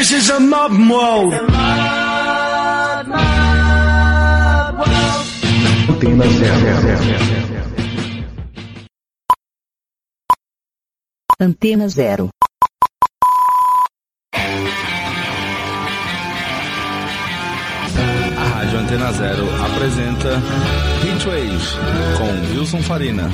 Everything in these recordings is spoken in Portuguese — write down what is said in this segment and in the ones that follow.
This is a modern world. Antena zero. Antena Zero. A Rádio Antena Zero apresenta Heatwave com Wilson Farina.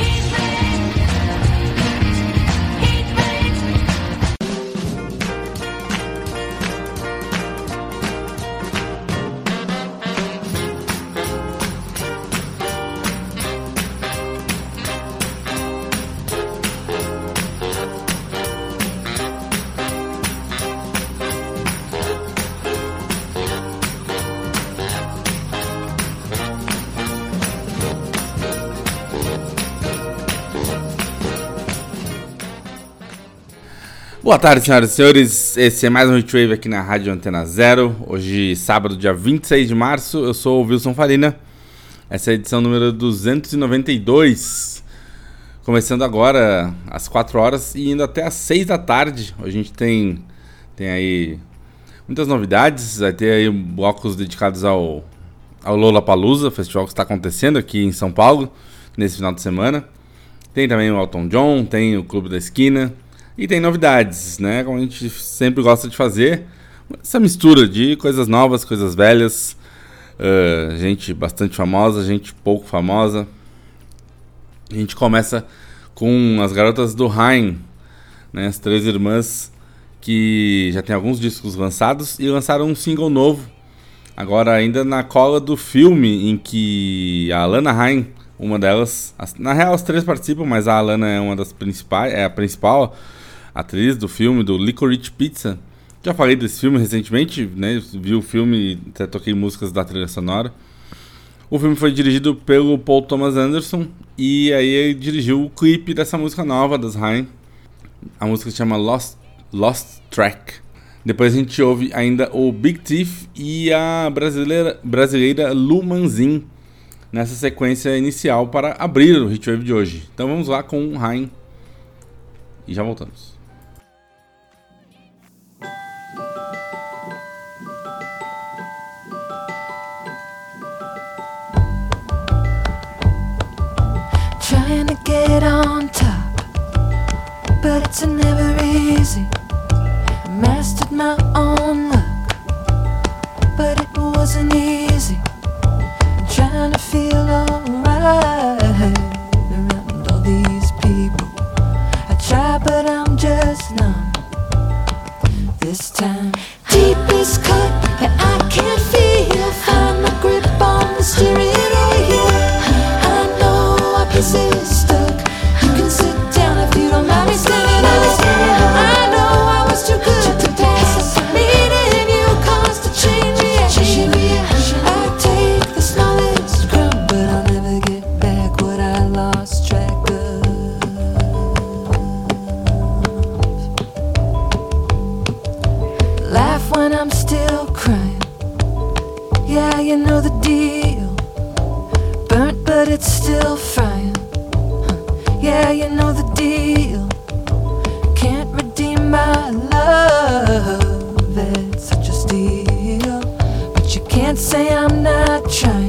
Boa tarde, senhoras e senhores. Esse é mais um Heatwave aqui na Rádio Antena Zero. Hoje, sábado, dia 26 de março. Eu sou o Wilson Farina. Essa é a edição número 292. Começando agora às 4 horas e indo até às 6 da tarde. Hoje a gente tem, tem aí muitas novidades. Vai ter aí blocos dedicados ao, ao Lola Palusa, festival que está acontecendo aqui em São Paulo nesse final de semana. Tem também o Elton John, tem o Clube da Esquina. E tem novidades, né? Como a gente sempre gosta de fazer. Essa mistura de coisas novas, coisas velhas. Uh, gente bastante famosa, gente pouco famosa. A gente começa com as garotas do Rain, né? As três irmãs que já tem alguns discos lançados e lançaram um single novo. Agora ainda na cola do filme em que a Alana Rain, uma delas, na real as três participam, mas a Alana é uma das principais, é a principal atriz do filme, do Licorice Pizza. Já falei desse filme recentemente, né? Vi o filme, até toquei músicas da trilha sonora. O filme foi dirigido pelo Paul Thomas Anderson e aí ele dirigiu o clipe dessa música nova das Rain. A música se chama Lost, Lost Track. Depois a gente ouve ainda o Big Thief e a brasileira, brasileira Lu Manzin nessa sequência inicial para abrir o Hitwave de hoje. Então vamos lá com Rain e já voltamos. It's never easy. I mastered my own luck, but it wasn't easy. I'm trying to feel alright around all these people. I try, but I'm just numb. This time, deepest cut, still frying. Yeah, you know the deal. Can't redeem my love. It's such a steal. But you can't say I'm not trying.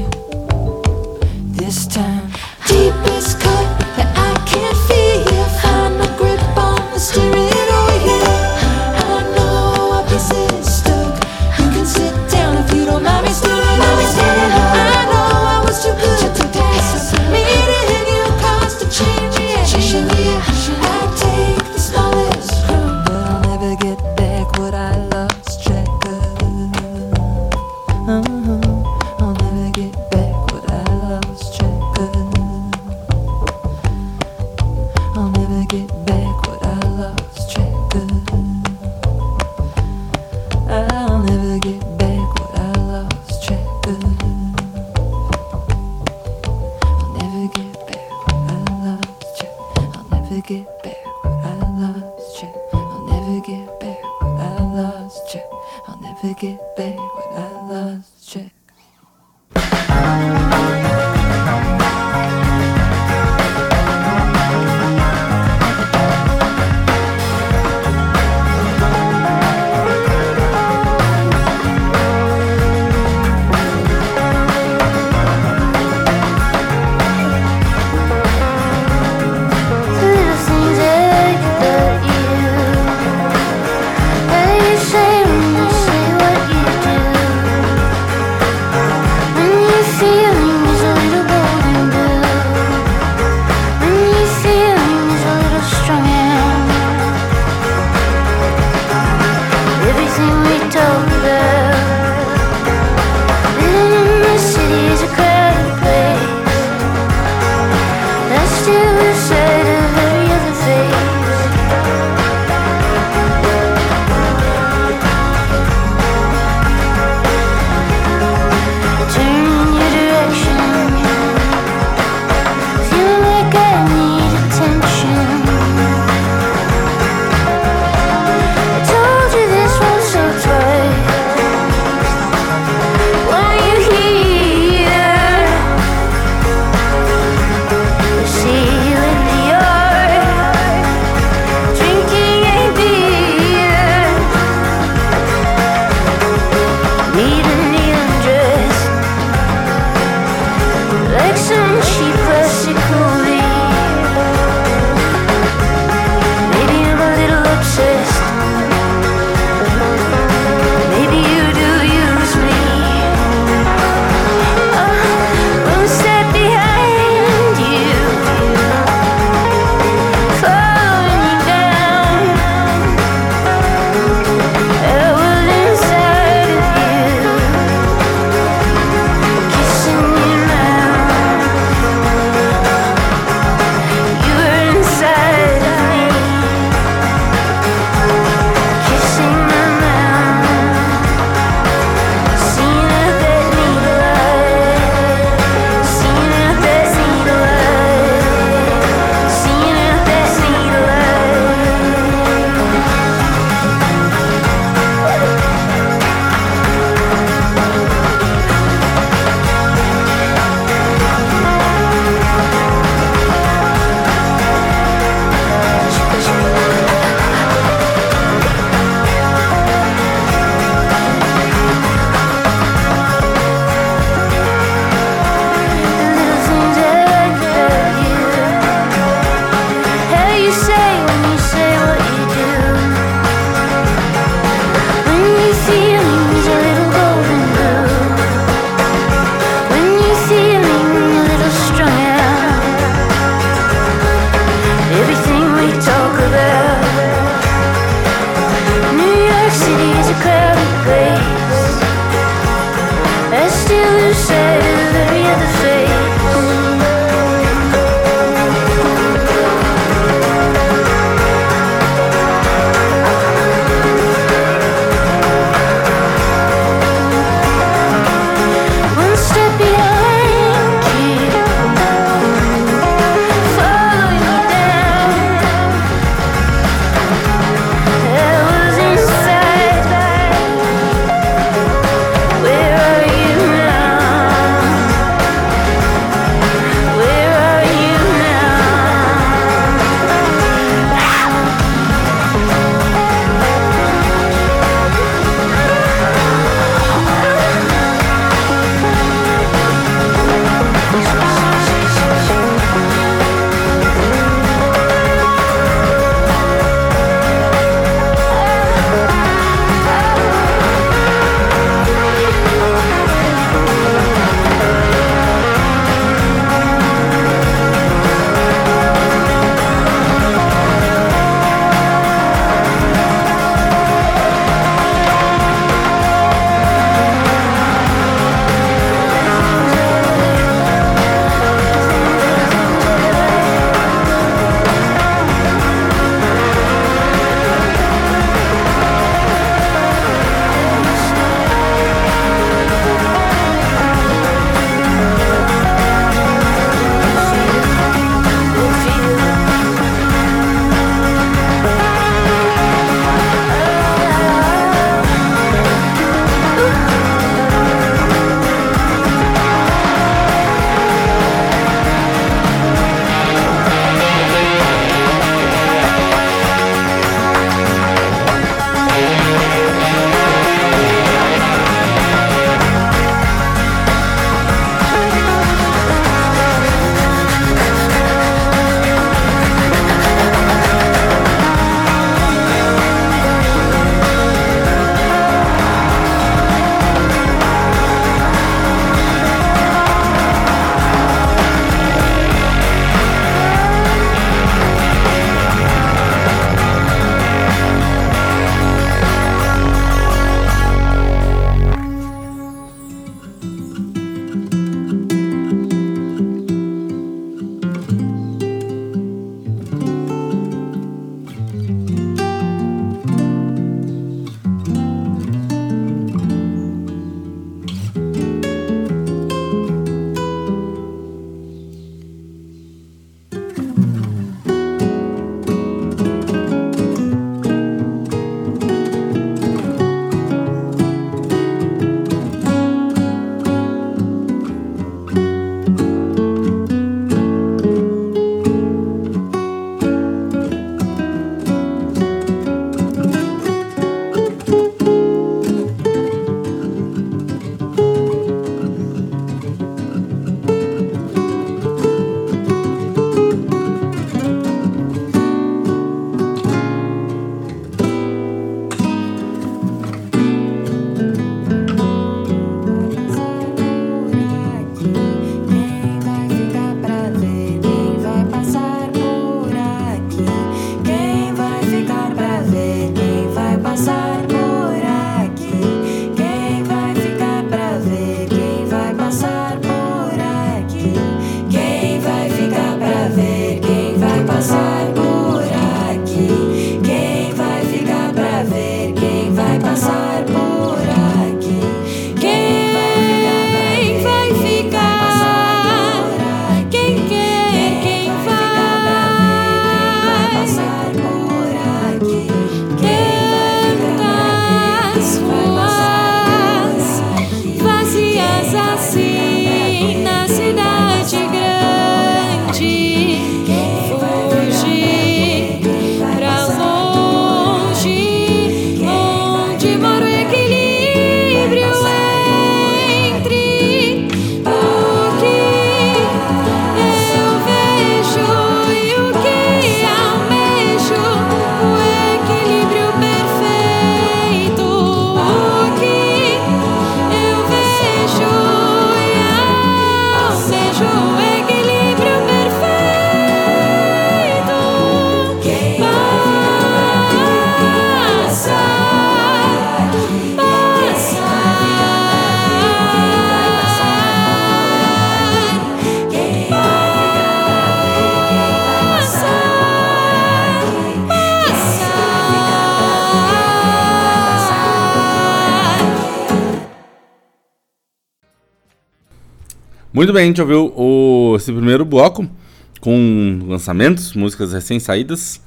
Muito bem, a gente ouviu o, esse primeiro bloco com lançamentos, músicas recém-saídas.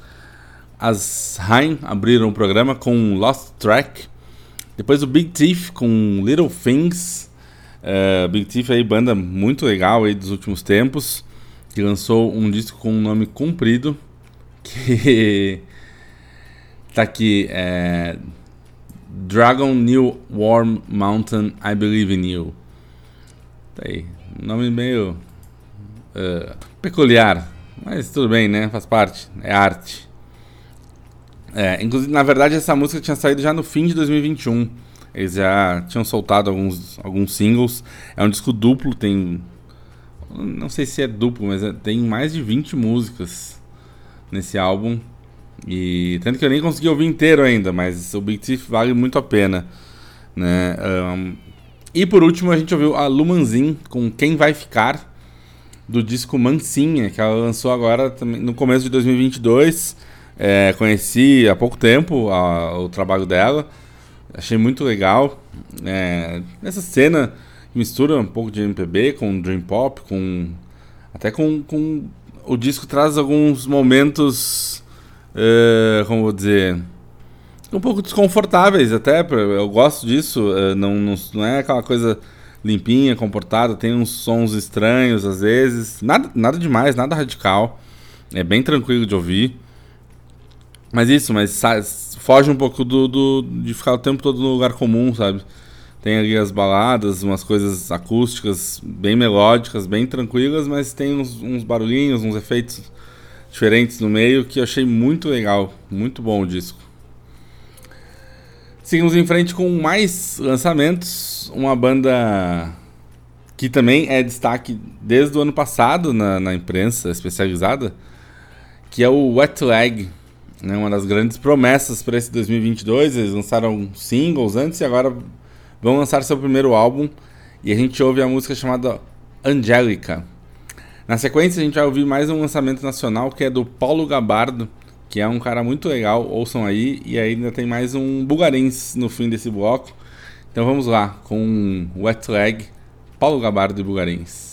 As Rain abriram o programa com Lost Track. Depois o Big Thief com Little Things. Uh, Big Thief aí, banda muito legal aí dos últimos tempos. Que lançou um disco com um nome comprido. Que tá aqui. É, Dragon New Warm Mountain I Believe in You. Tá aí. Nome meio uh, peculiar. Mas tudo bem, né? Faz parte. É arte. É, inclusive, na verdade, essa música tinha saído já no fim de 2021. Eles já tinham soltado alguns, alguns singles. É um disco duplo, tem. Não sei se é duplo, mas é, tem mais de 20 músicas nesse álbum. E tanto que eu nem consegui ouvir inteiro ainda, mas o Big Thief vale muito a pena. Né? Um, e por último, a gente ouviu a Lumanzin com Quem Vai Ficar, do disco Mansinha, que ela lançou agora no começo de 2022. É, conheci há pouco tempo a, o trabalho dela, achei muito legal. É, essa cena mistura um pouco de MPB com Dream Pop, com até com, com o disco traz alguns momentos, é, como vou dizer, um pouco desconfortáveis até. Eu gosto disso, é, não, não, não é aquela coisa limpinha, comportada, tem uns sons estranhos às vezes, nada, nada demais, nada radical, é bem tranquilo de ouvir. Mas isso, mas foge um pouco do, do, de ficar o tempo todo no lugar comum, sabe? Tem ali as baladas, umas coisas acústicas bem melódicas, bem tranquilas, mas tem uns, uns barulhinhos, uns efeitos diferentes no meio que eu achei muito legal. Muito bom o disco. Seguimos em frente com mais lançamentos. Uma banda que também é destaque desde o ano passado na, na imprensa especializada, que é o Wet Leg né, uma das grandes promessas para esse 2022. Eles lançaram singles antes e agora vão lançar seu primeiro álbum. E a gente ouve a música chamada Angélica. Na sequência, a gente vai ouvir mais um lançamento nacional que é do Paulo Gabardo, que é um cara muito legal, ouçam aí. E ainda tem mais um Bulgarins no fim desse bloco. Então vamos lá com Wet Leg, Paulo Gabardo e Bulgarins.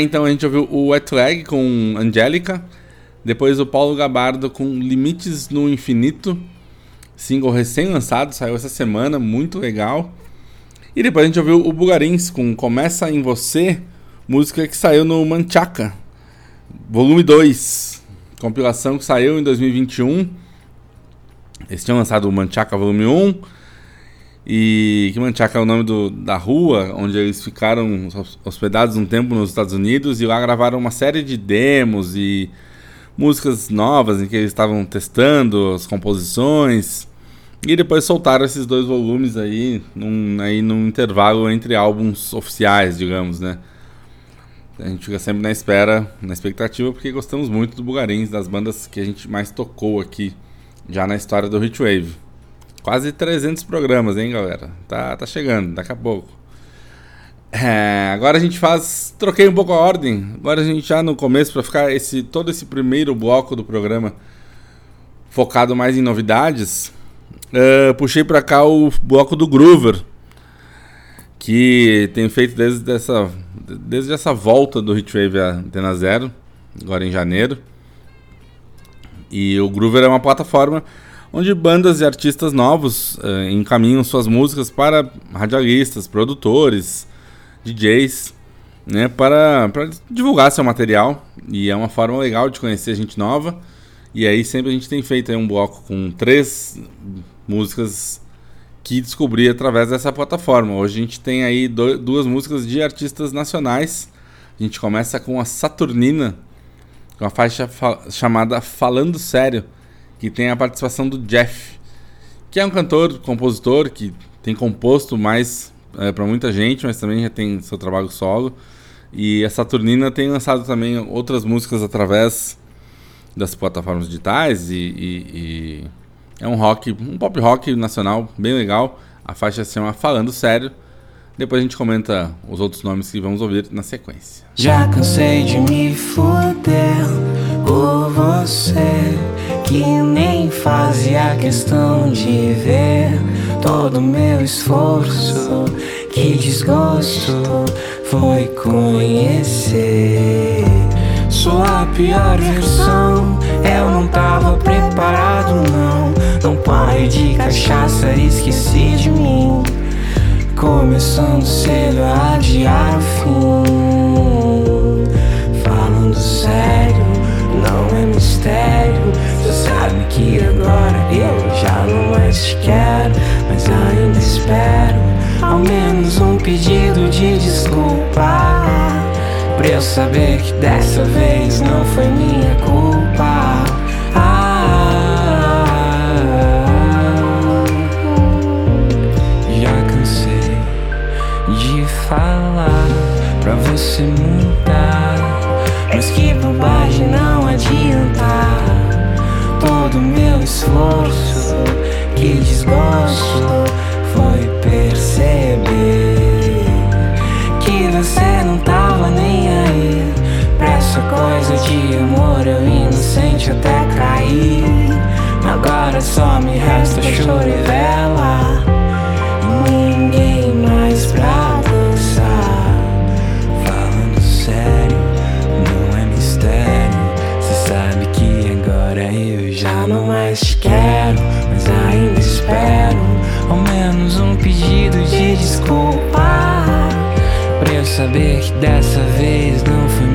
Então a gente ouviu o Wet Leg com Angélica, depois o Paulo Gabardo com Limites no Infinito, single recém-lançado, saiu essa semana, muito legal. E depois a gente ouviu o Bugarins com Começa em Você, música que saiu no Manchaca, volume 2, compilação que saiu em 2021. Eles tinham lançado o Manchaca volume 1, e que Manchaca é o nome do, da rua onde eles ficaram hospedados um tempo nos Estados Unidos e lá gravaram uma série de demos e músicas novas em que eles estavam testando as composições e depois soltaram esses dois volumes aí num, aí num intervalo entre álbuns oficiais, digamos, né? A gente fica sempre na espera, na expectativa, porque gostamos muito do Bugarins, das bandas que a gente mais tocou aqui já na história do Hitwave. Quase 300 programas, hein, galera? Tá, tá chegando, daqui a pouco. É, agora a gente faz. Troquei um pouco a ordem. Agora a gente já no começo, para ficar esse todo esse primeiro bloco do programa focado mais em novidades, uh, puxei para cá o bloco do Groover, que tem feito desde essa, desde essa volta do Hitwave a Antena Zero, agora em janeiro. E o Groover é uma plataforma onde bandas e artistas novos uh, encaminham suas músicas para radialistas, produtores, DJs, né, para, para divulgar seu material. E é uma forma legal de conhecer gente nova. E aí sempre a gente tem feito um bloco com três músicas que descobri através dessa plataforma. Hoje a gente tem aí do, duas músicas de artistas nacionais. A gente começa com a Saturnina, com a faixa fa chamada Falando Sério que tem a participação do Jeff, que é um cantor, compositor que tem composto mais é, para muita gente, mas também já tem seu trabalho solo. E a Saturnina tem lançado também outras músicas através das plataformas digitais e, e, e é um rock, um pop rock nacional bem legal. A faixa se chama Falando Sério. Depois a gente comenta os outros nomes que vamos ouvir na sequência. Já cansei de me foder você que nem fazia questão de ver todo meu esforço. Que desgosto foi conhecer sua pior versão. Eu não tava preparado, não. Não pare de cachaça, esqueci de mim. Começando cedo a adiar o fim. Falando sério, mistério. Você sabe que agora eu já não mais te quero, mas ainda espero ao menos um pedido de desculpa. Pra eu saber que dessa vez não foi minha culpa. Já cansei de falar pra você mudar. Mas que bobagem não adianta. Todo meu esforço, que desgosto foi perceber que você não tava nem aí. Pra essa coisa de amor, eu inocente até cair. Agora só me resta choro e vela. Ninguém mais pra quero. Mas ainda espero ao menos um pedido de desculpa. Pra eu saber que dessa vez não foi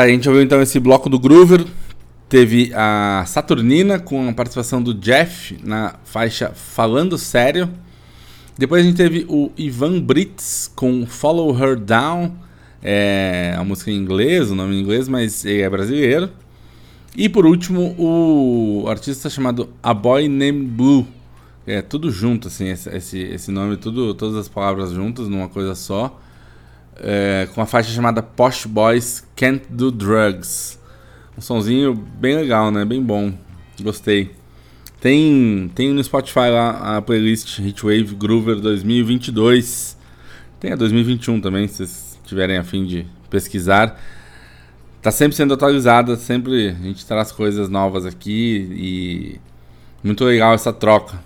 Tá, a gente ouviu então esse bloco do Groover. Teve a Saturnina com a participação do Jeff na faixa Falando Sério. Depois a gente teve o Ivan Brits com Follow Her Down. É a música em inglês, o nome em inglês, mas é brasileiro. E por último, o artista chamado A Boy Named Blue. É tudo junto, assim, esse, esse nome, tudo, todas as palavras juntas numa coisa só é, com uma faixa chamada Posh Boys Can't Do Drugs. Um sonzinho bem legal, né? Bem bom. Gostei. Tem, tem no Spotify lá a playlist Heatwave Groover 2022. Tem a 2021 também, se vocês tiverem a fim de pesquisar. Tá sempre sendo atualizada, sempre a gente traz coisas novas aqui e muito legal essa troca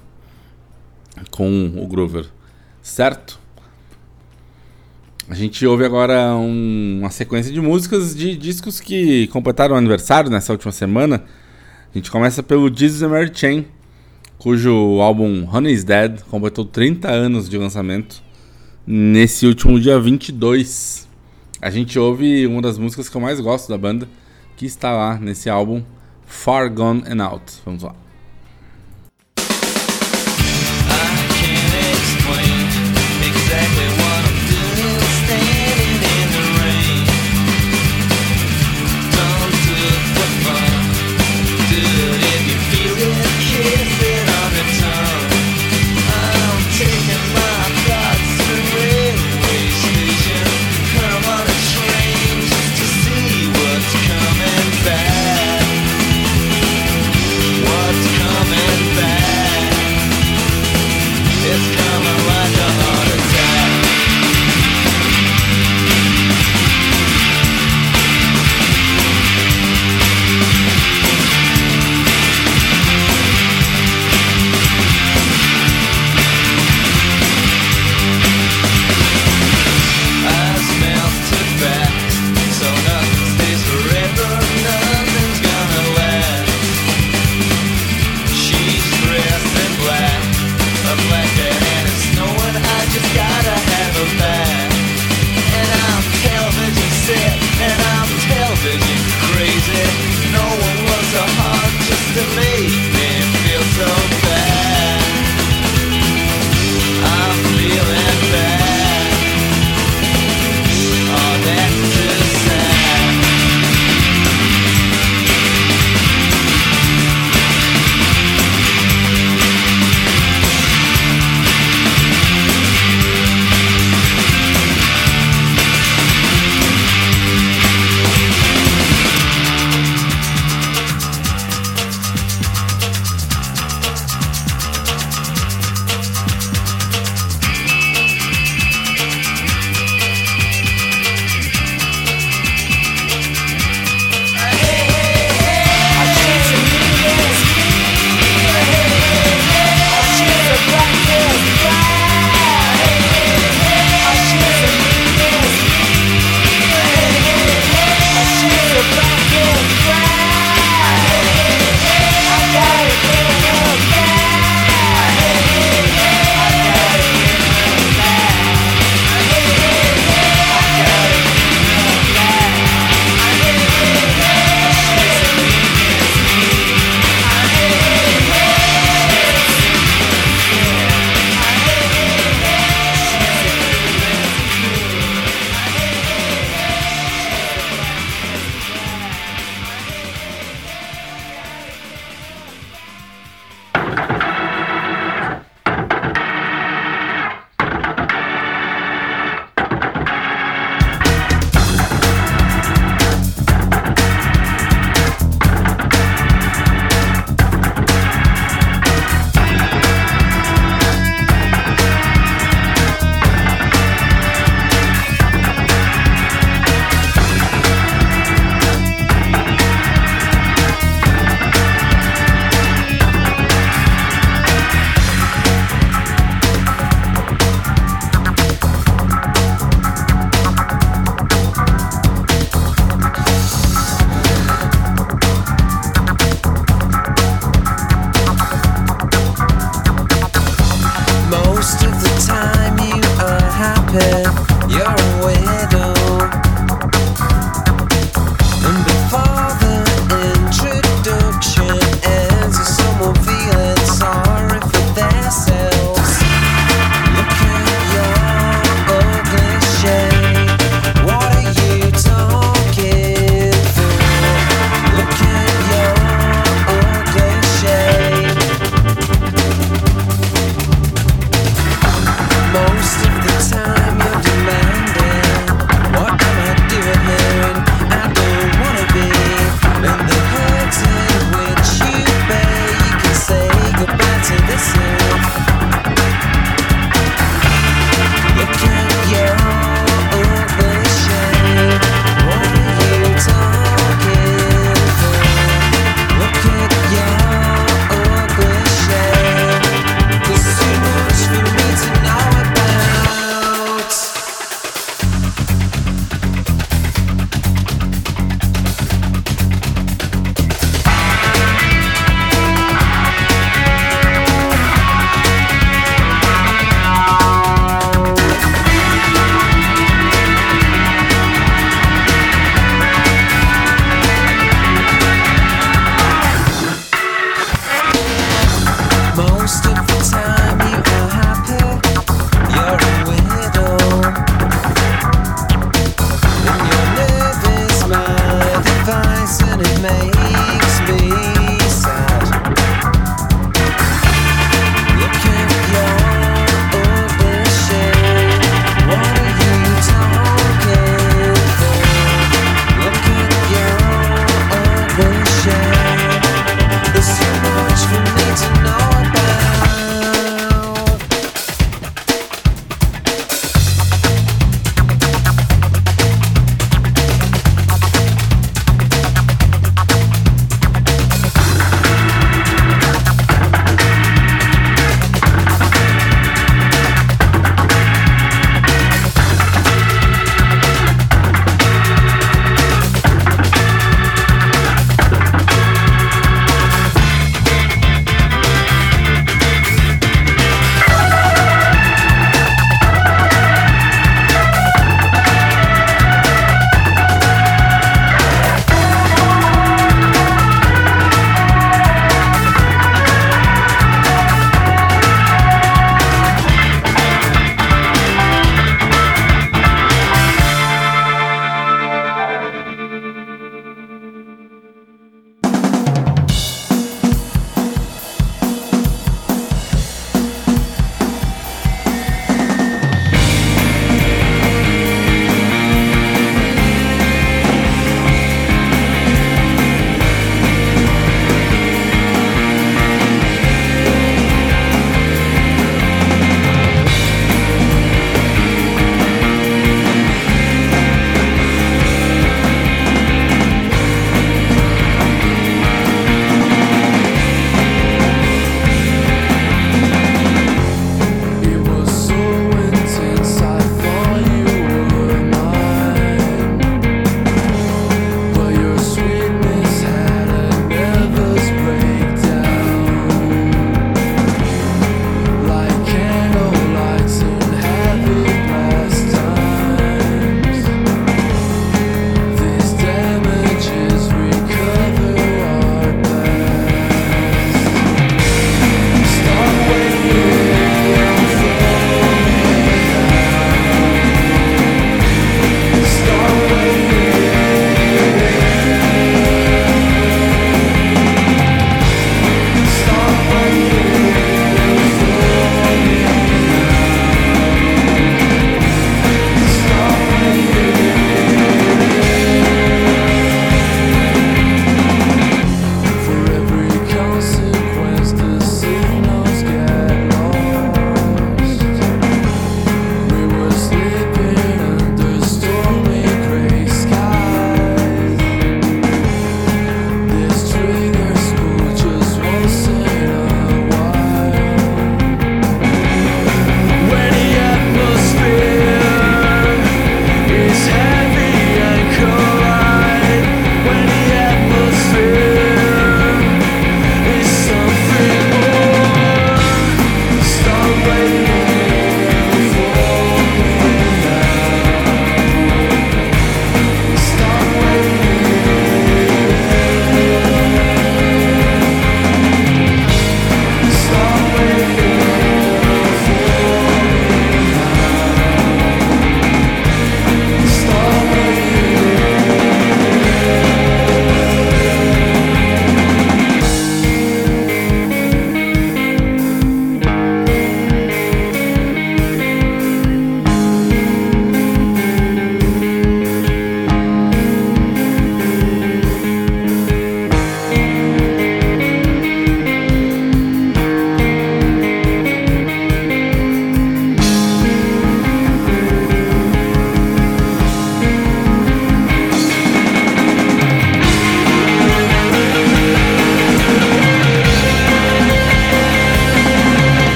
com o Groover, certo? A gente ouve agora um- uma sequência de músicas de discos que completaram o aniversário nessa última semana. A gente começa pelo Jesus and Mary Chain, cujo álbum Honey's Dead completou 30 anos de lançamento nesse último dia 22. A gente ouve uma das músicas que eu mais gosto da banda, que está lá nesse álbum Far Gone and Out. Vamos lá.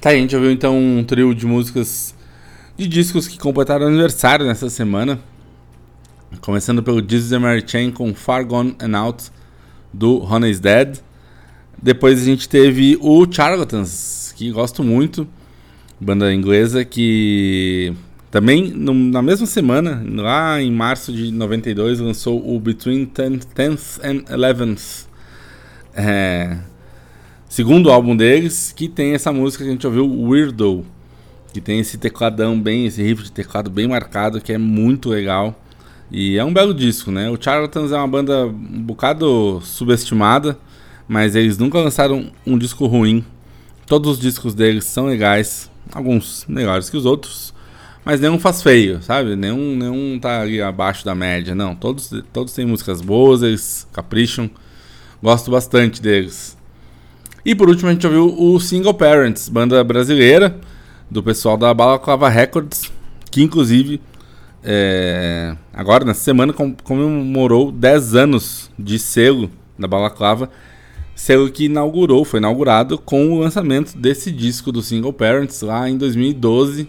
Tá, a gente ouviu então um trio de músicas de discos que completaram aniversário nessa semana. Começando pelo Jesus Mary Chain com Far Gone and Out do Honey's Dead. Depois a gente teve o Charlatans, que gosto muito, banda inglesa que também no- na mesma semana, lá em março de 92, lançou o Between 10th 10th and 11th. É, segundo álbum deles, que tem essa música que a gente ouviu, Weirdo, que tem esse tecladão bem, esse riff de teclado bem marcado, que é muito legal. E é um belo disco, né? O Charlatans é uma banda um bocado subestimada, mas eles nunca lançaram um disco ruim. Todos os discos deles são legais, alguns melhores que os outros, mas nenhum faz feio, sabe? Nenhum, nenhum tá ali abaixo da média, não. Todos, todos têm músicas boas, eles capricham. Gosto bastante deles. E por último a gente ouviu o Single Parents, banda brasileira do pessoal da Balaclava Records, que inclusive é, agora nessa semana com- comemorou 10 anos de selo da Balaclava, selo que inaugurou, foi inaugurado com o lançamento desse disco do Single Parents lá em 2012.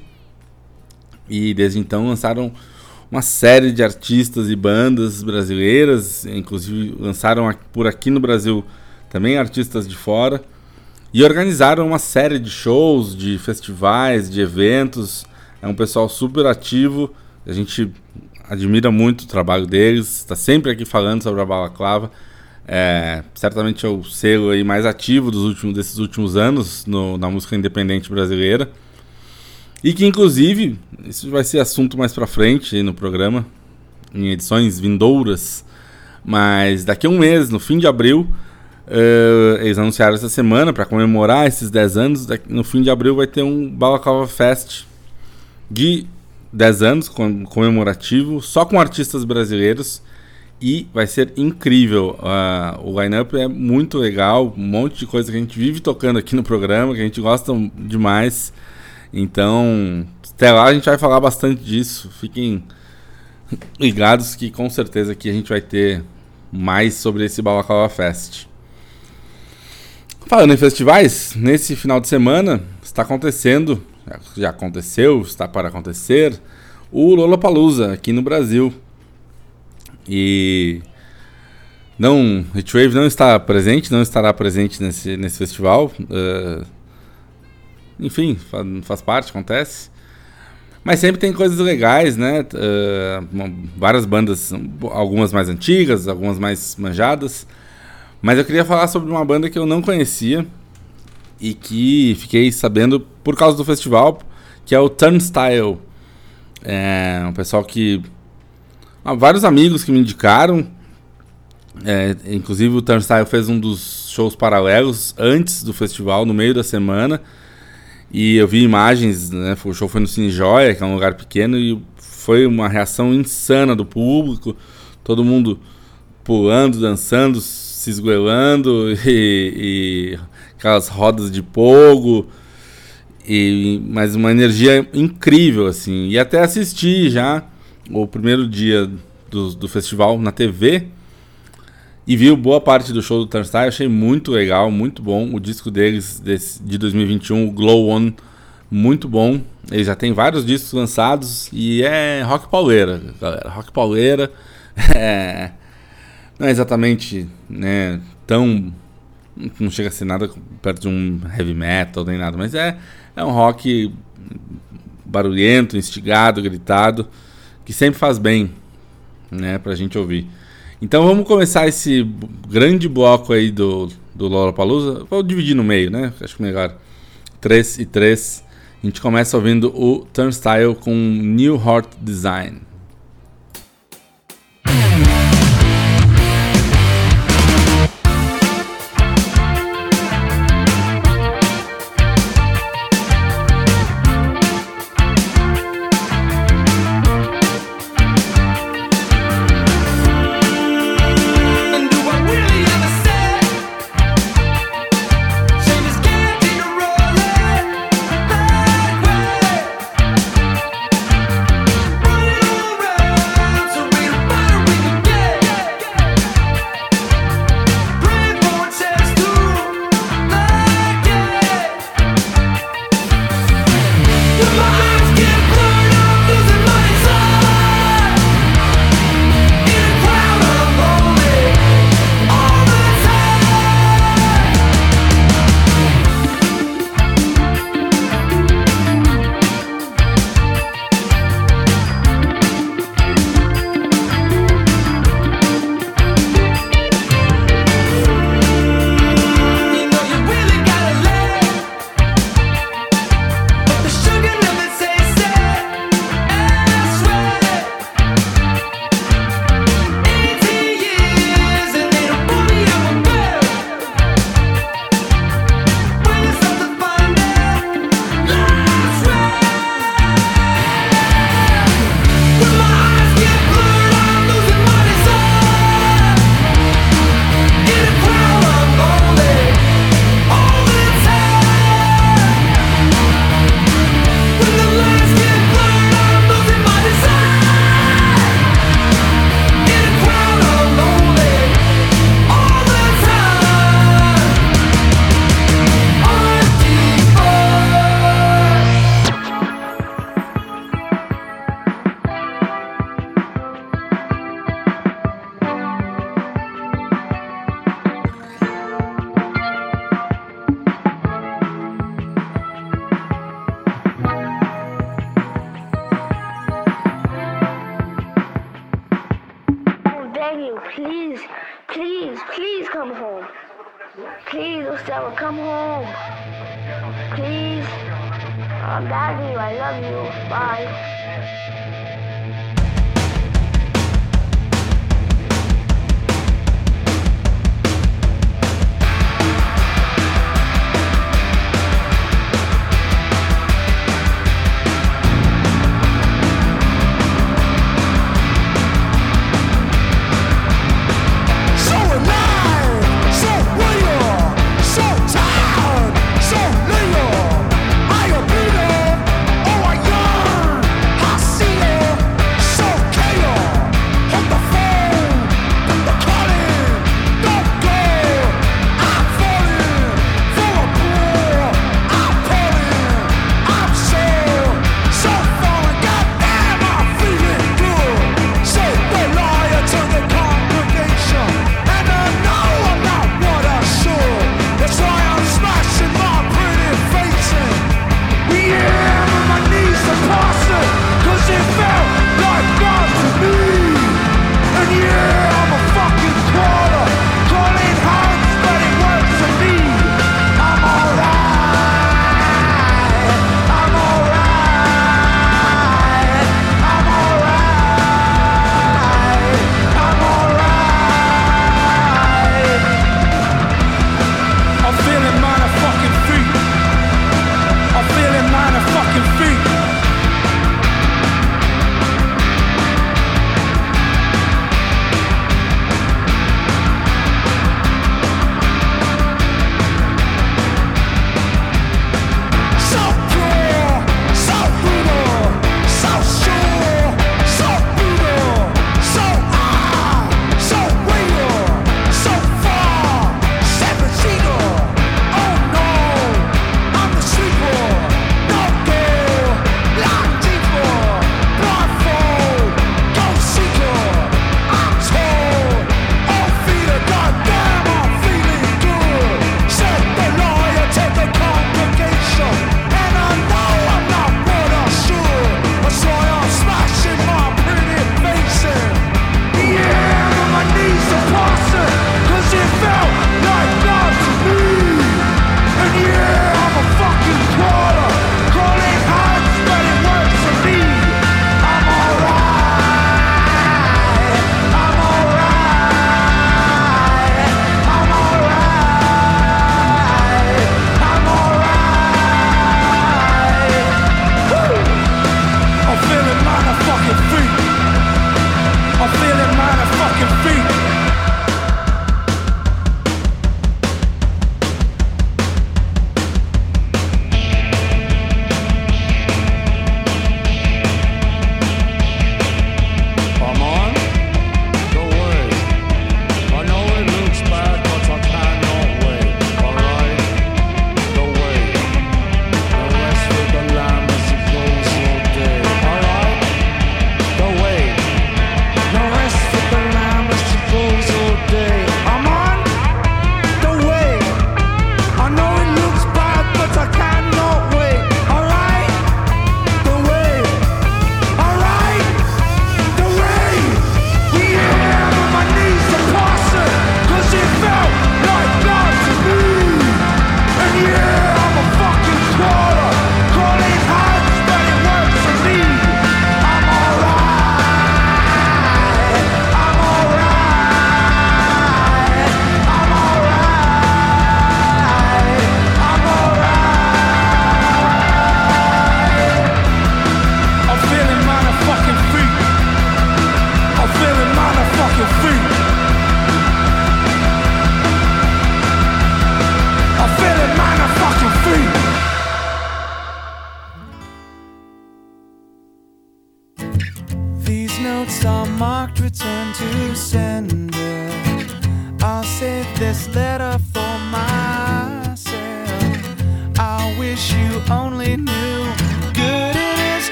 E desde então lançaram uma série de artistas e bandas brasileiras, inclusive lançaram por aqui no Brasil também artistas de fora. E organizaram uma série de shows, de festivais, de eventos. É um pessoal super ativo. A gente admira muito o trabalho deles. Está sempre aqui falando sobre a Balaclava. É, certamente é o selo aí mais ativo dos últimos, desses últimos anos no- na música independente brasileira. E que inclusive, isso vai ser assunto mais pra frente no programa, em edições vindouras. Mas daqui a um mês, no fim de abril, eh, eles anunciaram essa semana para comemorar esses 10 anos. No fim de abril vai ter um Balaclava Fest de 10 anos com- comemorativo, só com artistas brasileiros. E vai ser incrível. Ah, o line-up é muito legal, um monte de coisa que a gente vive tocando aqui no programa, que a gente gosta demais. Então, até lá a gente vai falar bastante disso. Fiquem ligados que com certeza aqui a gente vai ter mais sobre esse Balaclava Fest. Falando em festivais, nesse final de semana está acontecendo, já aconteceu, está para acontecer, o Lollapalooza aqui no Brasil. E não, Hitwave não está presente, não estará presente nesse, nesse festival. eh, enfim, fa- faz parte, acontece. Mas sempre tem coisas legais, né? Uma- várias bandas, algumas mais antigas, algumas mais manjadas. Mas eu queria falar sobre uma banda que eu não conhecia e que fiquei sabendo por causa do festival, que é o Turnstile. É um pessoal que. ah, vários amigos que me indicaram. É, inclusive o Turnstile fez um dos shows paralelos antes do festival, no meio da semana. E eu vi imagens, né? O show foi no Cine Joia, que é um lugar pequeno, e foi uma reação insana do público. Todo mundo pulando, dançando, se esgoelando, e, e aquelas rodas de pogo. E, mas uma energia incrível, assim. E até assisti já o primeiro dia do, do festival na TV. E vi boa parte do show do Turnstile, achei muito legal, muito bom. O disco deles desse, de 2021, o Glow On, muito bom. Eles já tem vários discos lançados e é rock pauleira, galera. Rock pauleira. É, não é exatamente né, tão. Não chega a ser nada perto de um heavy metal nem nada, mas é, é um rock barulhento, instigado, gritado, que sempre faz bem né, pra gente ouvir. Então vamos começar esse grande bloco aí do, do Lollapalooza. Vou dividir no meio, né? Acho que melhor. 3 e 3. A gente começa ouvindo o Turnstile com New Heart Design.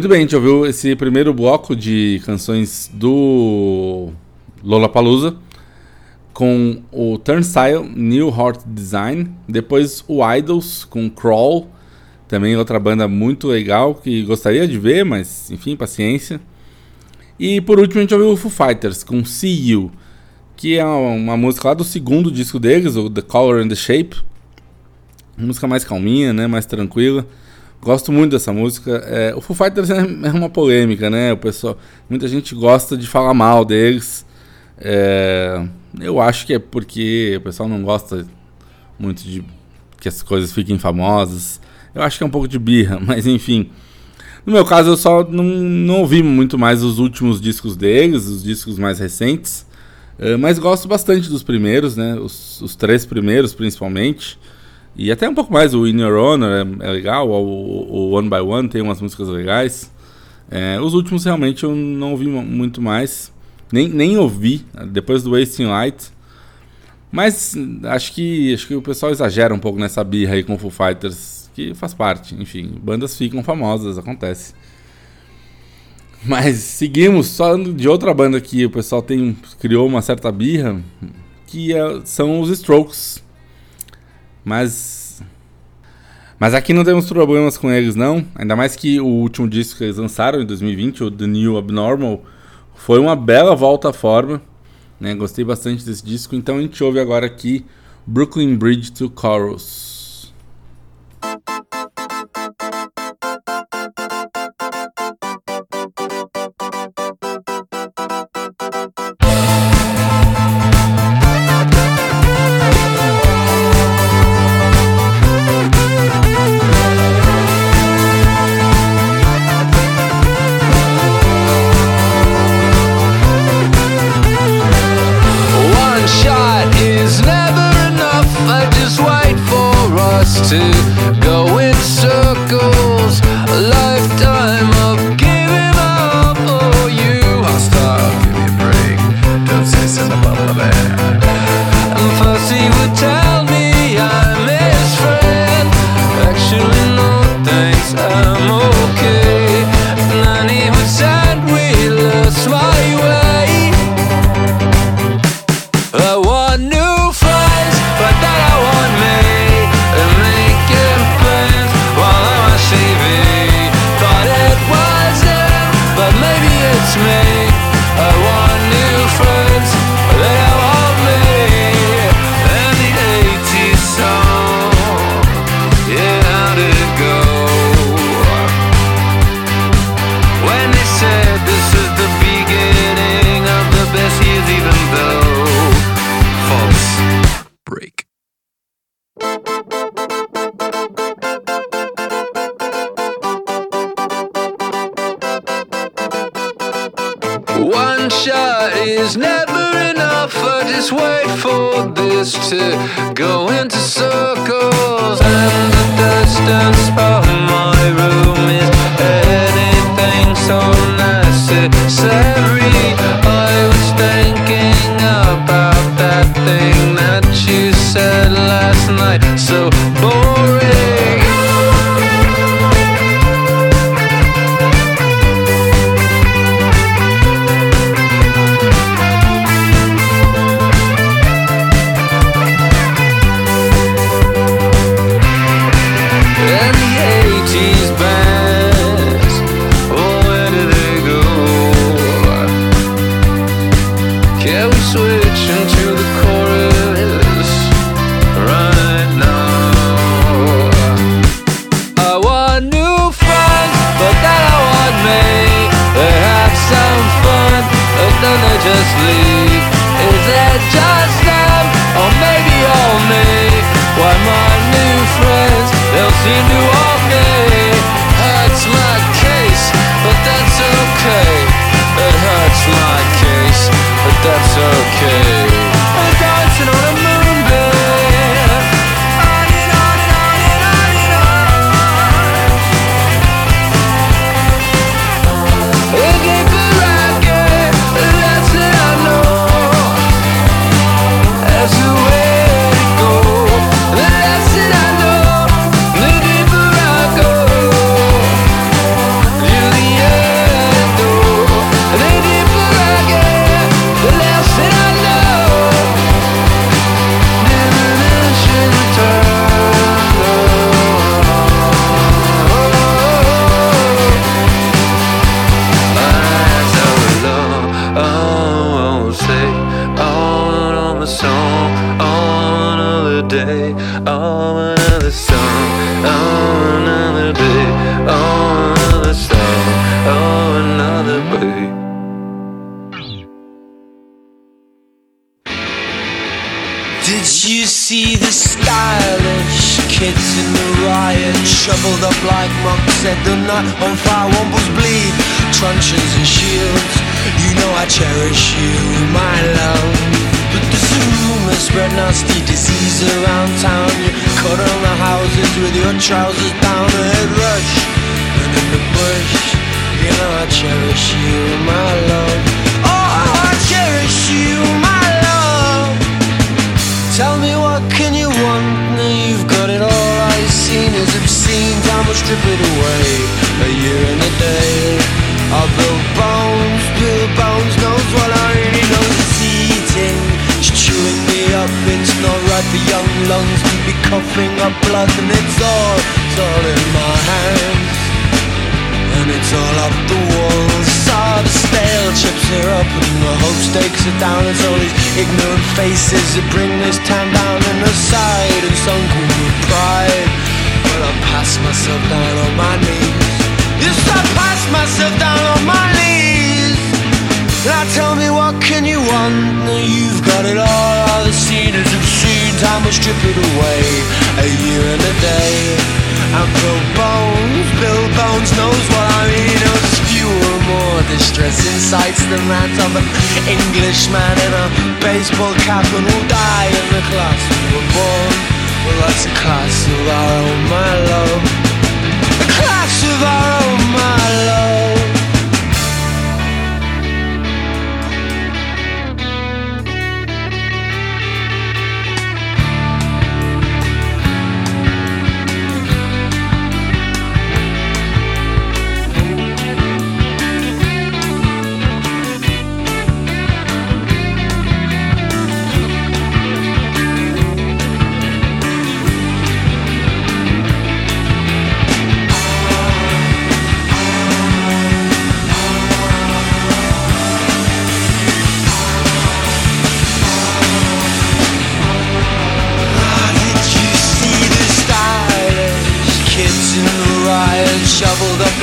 Muito bem, a gente ouviu esse primeiro bloco de canções do Lollapalooza com o Turnstile New Heart Design, depois o Idols com Crawl, também outra banda muito legal que gostaria de ver, mas enfim, paciência. E por último a gente ouviu o Foo Fighters com See You, que é uma música lá do segundo disco deles, o The Color and the Shape. Uma música mais calminha, né, mais tranquila. Gosto muito dessa música. É, o Foo Fighters é, é uma polêmica, né? O pessoal, muita gente gosta de falar mal deles. É, eu acho que é porque o pessoal não gosta muito de que as coisas fiquem famosas. Eu acho que é um pouco de birra, mas enfim. No meu caso, eu só não, não ouvi muito mais os últimos discos deles, os discos mais recentes. É, mas gosto bastante dos primeiros, né? Os, os três primeiros, principalmente. E até um pouco mais, o In Your Honor é, é legal, o, o One by One tem umas músicas legais. É, os últimos realmente eu não ouvi mu- muito mais, nem, nem ouvi, depois do Wasting Light. Mas acho que, acho que o pessoal exagera um pouco nessa birra aí com Foo Fighters, que faz parte, enfim, bandas ficam famosas, acontece. Mas seguimos, falando de outra banda que o pessoal tem, criou uma certa birra, que é- são os Strokes. Mas. Mas aqui não temos problemas com eles, não. Ainda mais que o último disco que eles lançaram em 2020, o The New Abnormal, foi uma bela volta à forma. Né? Gostei bastante desse disco. Então a gente ouve agora aqui Brooklyn Bridge to Chorus.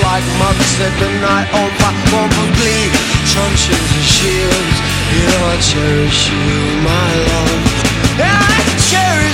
Like Mother set the night on my Won't truncheons and shields You know I cherish you, my love. Yeah, I cherish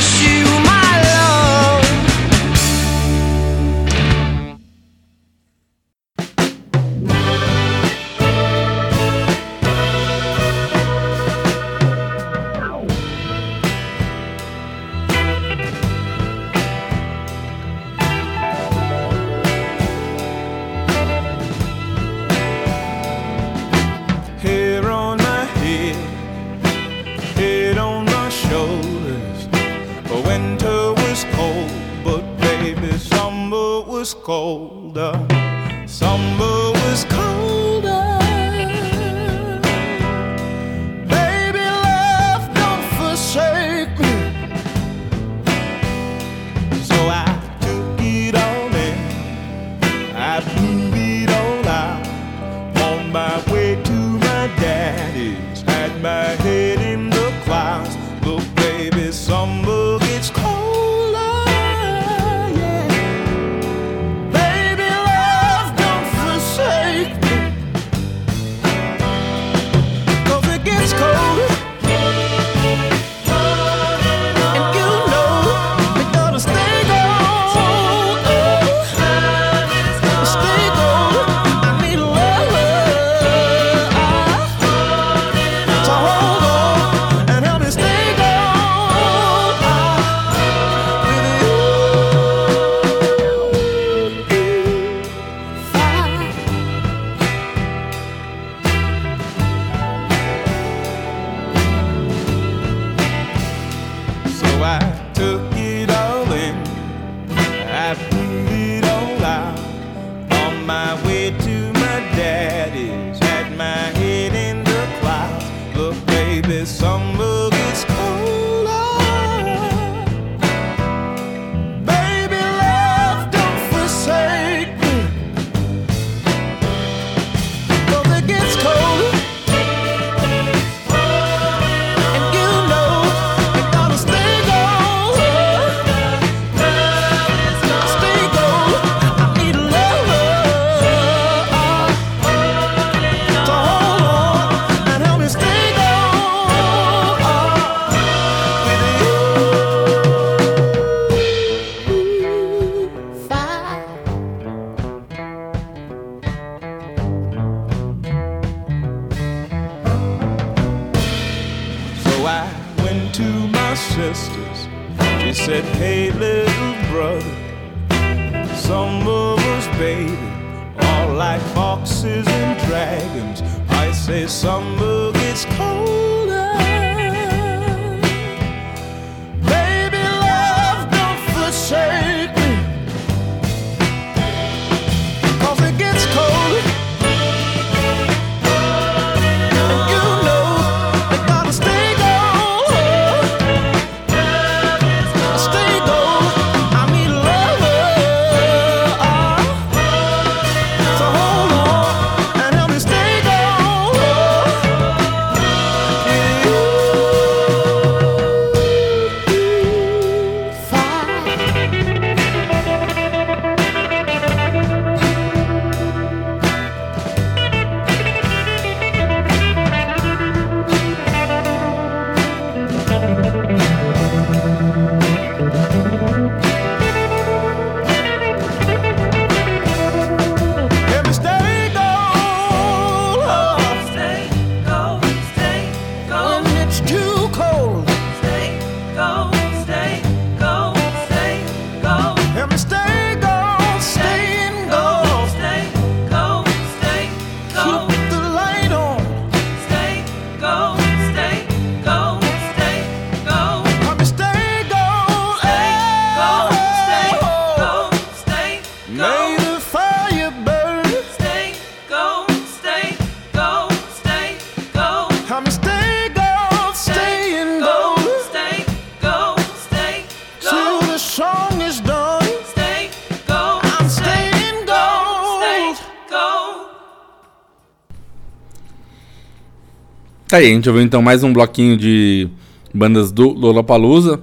aí, a gente ouviu então mais um bloquinho de bandas do Lollapalooza.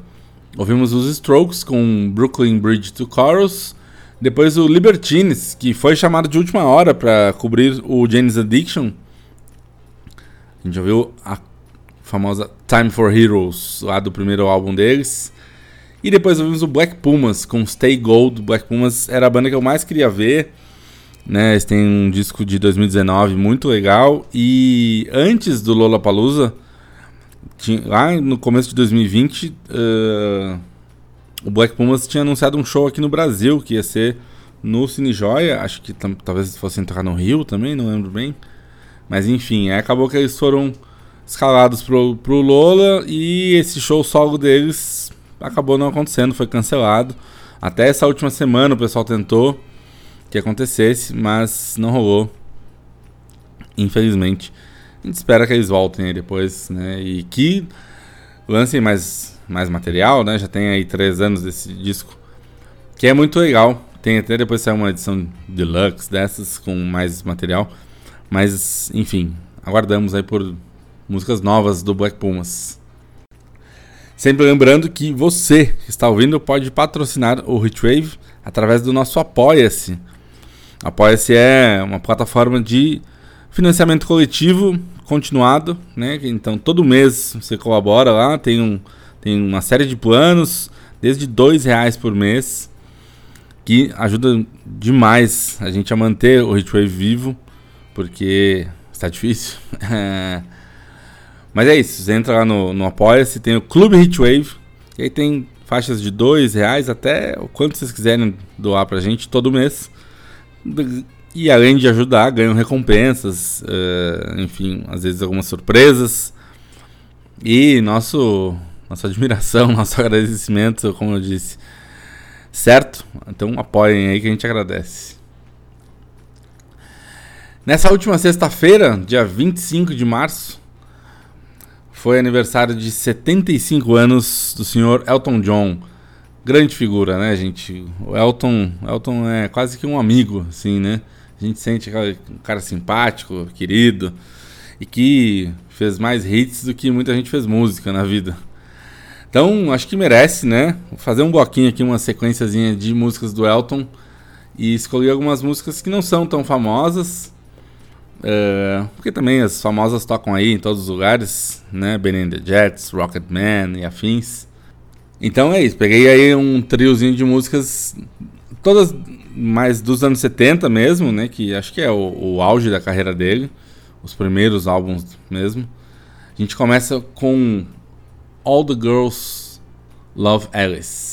Ouvimos os Strokes com Brooklyn Bridge to Chorus. Depois o Libertines, que foi chamado de última hora para cobrir o Jane's Addiction. A gente ouviu a famosa Time for Heroes, lá do primeiro álbum deles. E depois ouvimos o Black Pumas com Stay Gold. Black Pumas era a banda que eu mais queria ver. Né, eles têm um disco de 2019 muito legal. E antes do Lollapalooza, tinha, lá no começo de 2020, eh, o Black Pumas tinha anunciado um show aqui no Brasil, que ia ser no Cine Joia. Acho que talvez fosse entrar no Rio também, não lembro bem. Mas enfim, acabou que eles foram escalados pro, pro Lola e esse show solo deles acabou não acontecendo, foi cancelado. Até essa última semana o pessoal tentou que acontecesse, mas não rolou. Infelizmente. A gente espera que eles voltem aí depois, né? E que lancem mais, mais material, né? Já tem aí três anos desse disco. Que é muito legal. Tem até depois sair uma edição deluxe dessas com mais material. Mas, enfim, aguardamos aí por músicas novas do Black Pumas. Sempre lembrando que você que está ouvindo pode patrocinar o Hitwave através do nosso Apoia-se. Apoia-se é uma plataforma de financiamento coletivo continuado, né? Então todo mês você colabora lá, tem, um, tem uma série de planos, desde dois reais por mês, que ajuda demais a gente a manter o Hitwave vivo, porque está difícil. Mas é isso, você entra lá no, no Apoia-se, tem o Clube Hitwave, e aí tem faixas de dois reais até o quanto vocês quiserem doar pra gente todo mês. E além de ajudar, ganham recompensas, uh, enfim, às vezes algumas surpresas. E nosso, nossa admiração, nosso agradecimento, como eu disse. Certo? Então apoiem aí que a gente agradece. Nessa última sexta-feira, dia 25 de março, foi aniversário de 75 anos do senhor Elton John. Grande figura, né, gente? O Elton, Elton é quase que um amigo, assim, né? A gente sente um cara simpático, querido, e que fez mais hits do que muita gente fez música na vida. Então, acho que merece, né? Vou fazer um bloquinho aqui, uma sequenciazinha de músicas do Elton e escolhi algumas músicas que não são tão famosas, Uh, porque também as famosas tocam aí em todos os lugares, né? Ben the Jets, Rocketman e afins. Então é isso, peguei aí um triozinho de músicas, todas mais dos anos 70 mesmo, né? Que acho que é o, o auge da carreira dele, os primeiros álbuns mesmo. A gente começa com All the Girls Love Alice.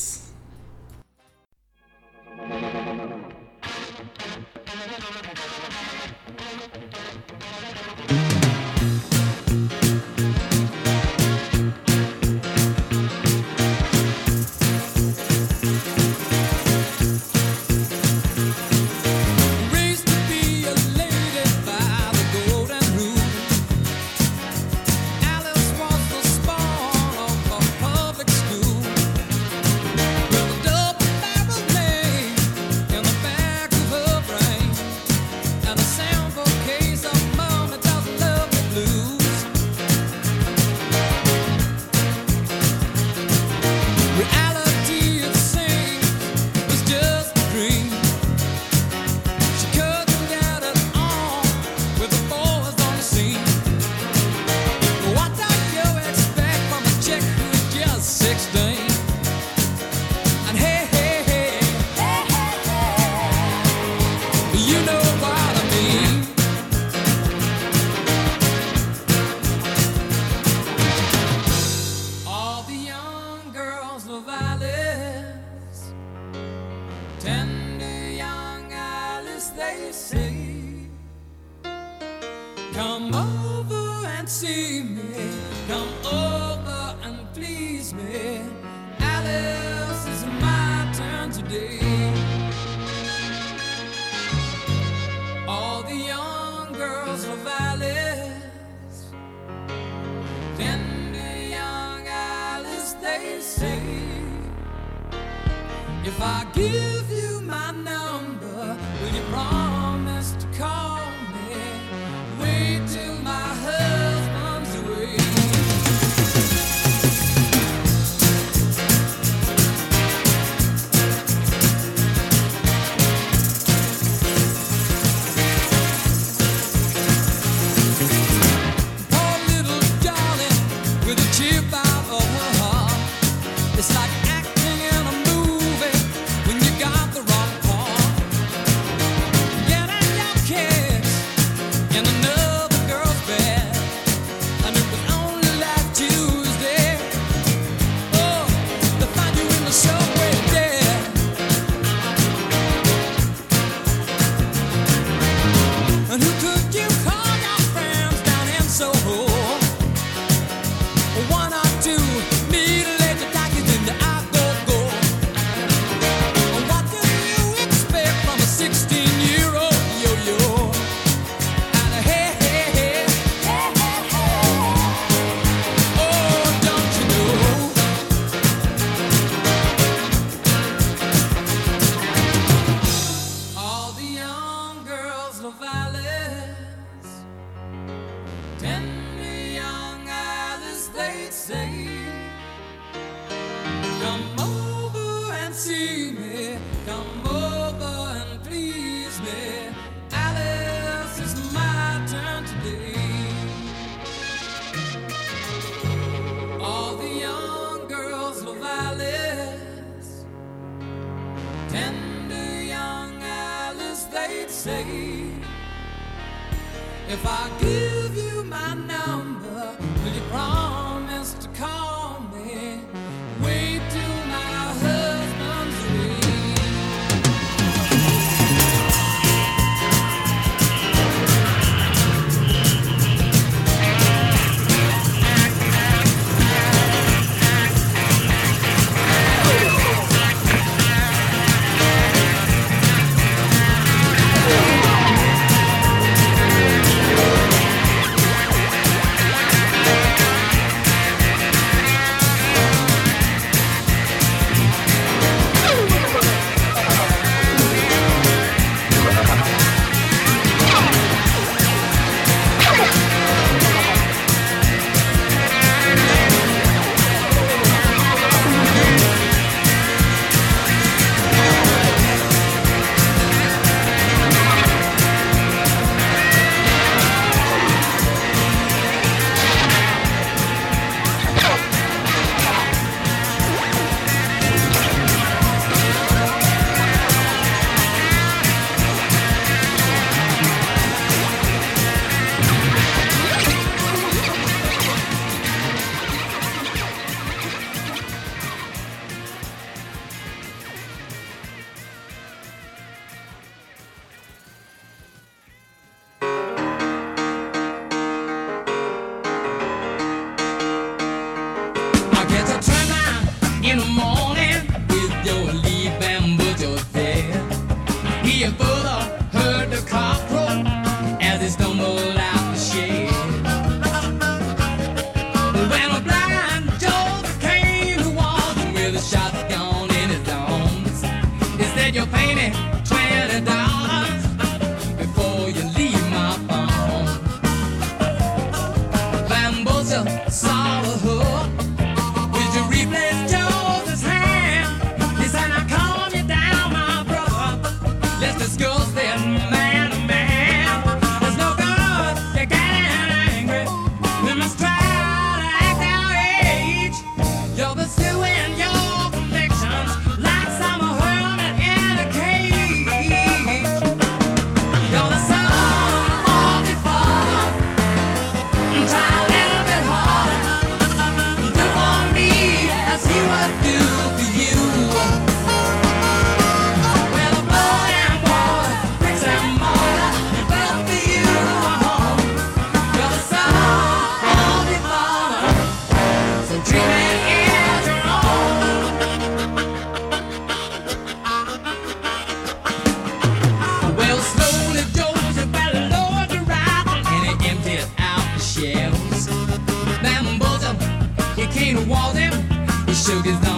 sugar's on.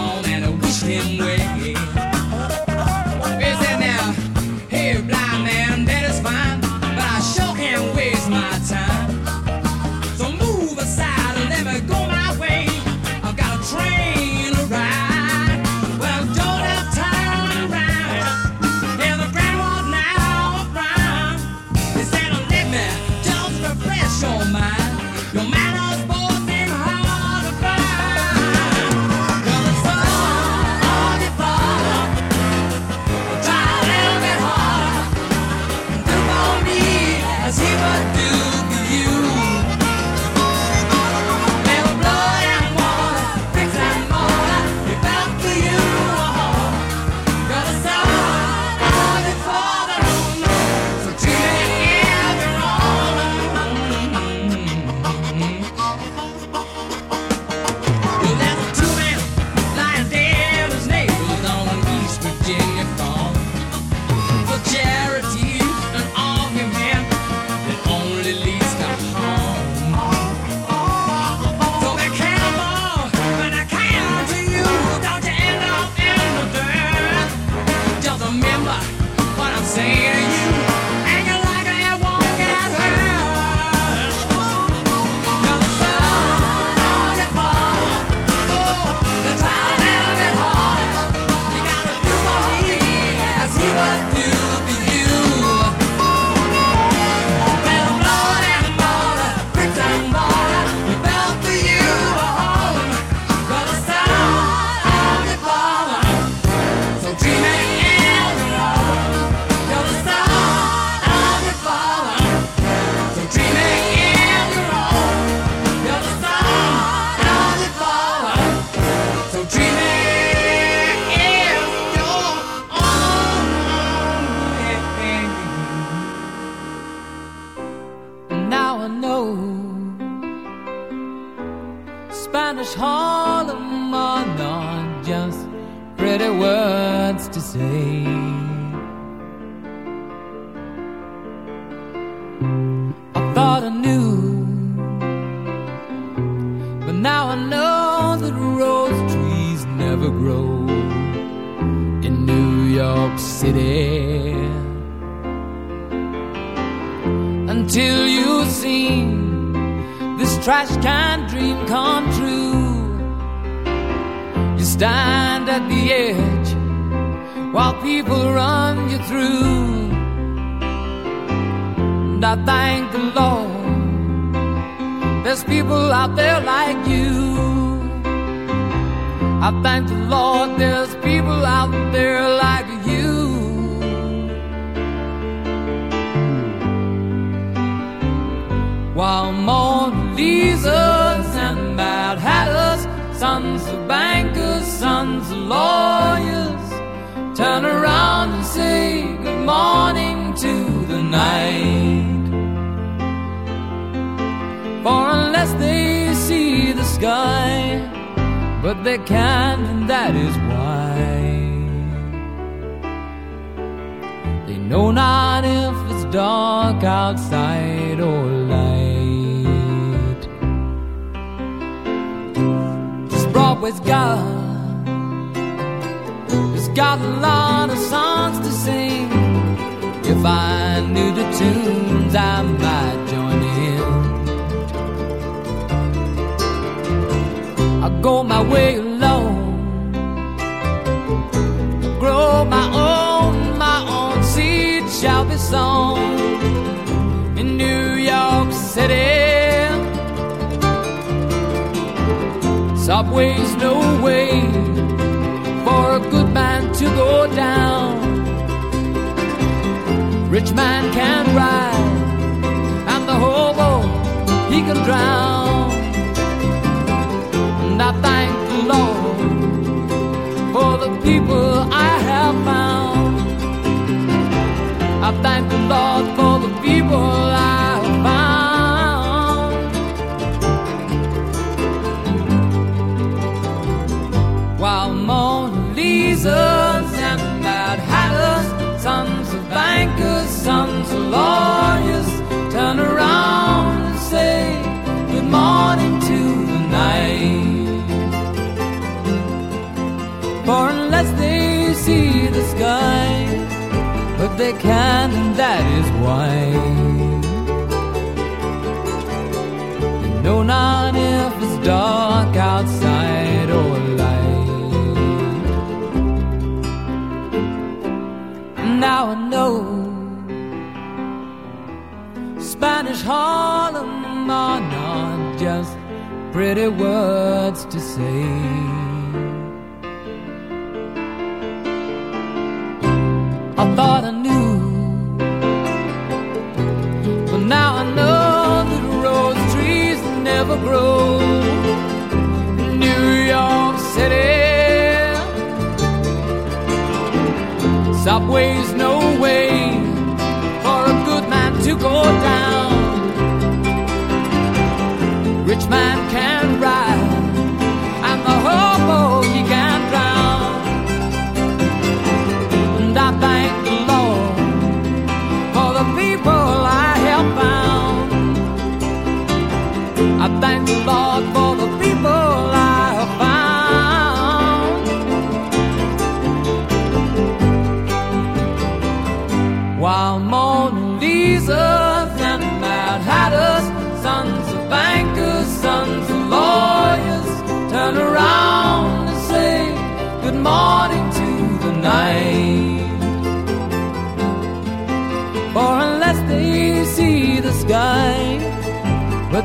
Sky, but they can't, and that is why. They know not if it's dark outside or light. This Broadway's got, it's got a lot of songs to sing. If I knew the tunes, I might I go my way alone, grow my own, my own seed shall be sown in New York City. Subway's no way for a good man to go down. Rich man can ride, and the hobo he can drown. And I thank the Lord for the people I have found. I thank the Lord for the people I they can, and that is why. Know not if it's dark outside or light. Now I know Spanish Harlem are not just pretty words to say. Thought I knew, but now I know that rose trees never grow New York City. Subway's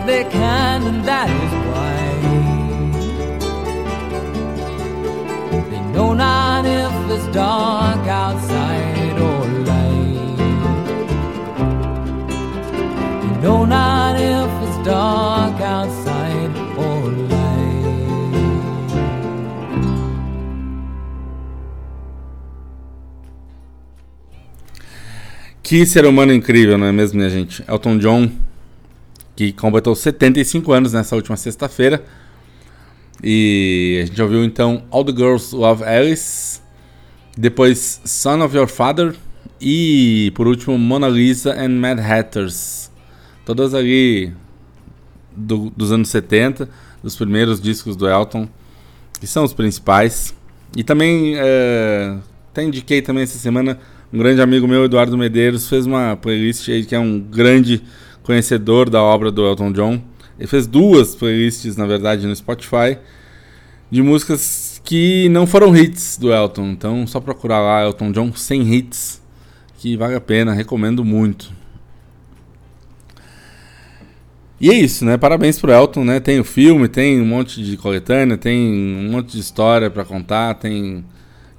they can, and that is why. They know not if it's dark outside or light. They know not if it's dark outside or light. Que ser humano incrível, não é mesmo, minha gente? Elton John, que completou 75 anos nessa última sexta-feira. E a gente ouviu então All the Girls Love Alice, depois Son of Your Father e por último Mona Lisa and Mad Hatters. Todas ali do- dos anos 70, dos primeiros discos do Elton, que são os principais. E também, é, até indiquei também essa semana, um grande amigo meu, Eduardo Medeiros, fez uma playlist aí que é um grande conhecedor da obra do Elton John. Ele fez duas playlists, na verdade, no Spotify, de músicas que não foram hits do Elton. Então, só procurar lá Elton John sem hits, que vale a pena, recomendo muito. E é isso, né? Parabéns pro Elton, né? Tem o filme, tem um monte de coletânea, tem um monte de história pra contar, tem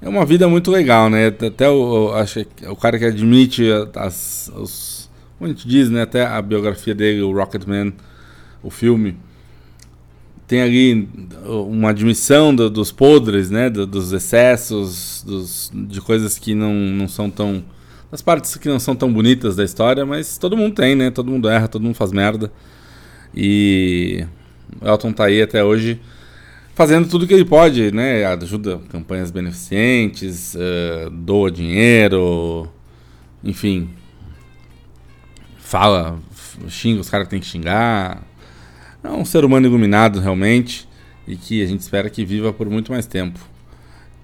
é uma vida muito legal, né? Até o, acho que o cara que admite as os como a gente diz, né, até a biografia dele, o Rocketman, o filme, tem ali uma admissão do- dos podres, né, do- dos excessos, dos, de coisas que não, não são tão das partes que não são tão bonitas da história, mas todo mundo tem, né? Todo mundo erra, todo mundo faz merda. E o Elton tá aí até hoje fazendo tudo que ele pode, né? Ajuda campanhas beneficentes, eh, doa dinheiro, enfim. Fala, xinga os caras que tem que xingar. É um ser humano iluminado, realmente, e que a gente espera que viva por muito mais tempo.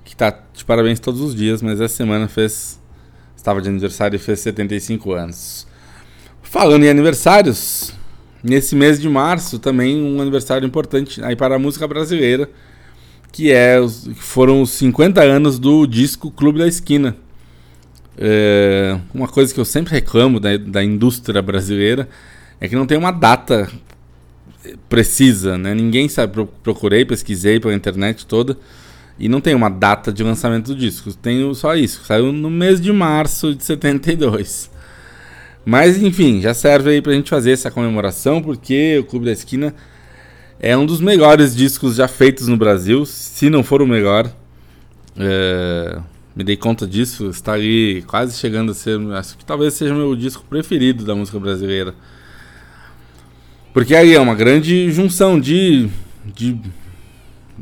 Que tá de parabéns todos os dias, mas essa semana fez. Estava de aniversário e fez 75 anos. Falando em aniversários, nesse mês de março também um aniversário importante aí para a música brasileira, que é foram os 50 anos do disco Clube da Esquina. É, uma coisa que eu sempre reclamo da, da indústria brasileira é que não tem uma data precisa, né? Ninguém sabe. Pro- Procurei, pesquisei pela internet toda e não tem uma data de lançamento do disco. Tem só isso. Saiu no mês de março de 72. Mas enfim, já serve aí pra gente fazer essa comemoração, porque o Clube da Esquina é um dos melhores discos já feitos no Brasil, se não for o melhor. É, me dei conta disso, está ali quase chegando a ser. Acho que talvez seja o meu disco preferido da música brasileira. Porque aí é uma grande junção de, de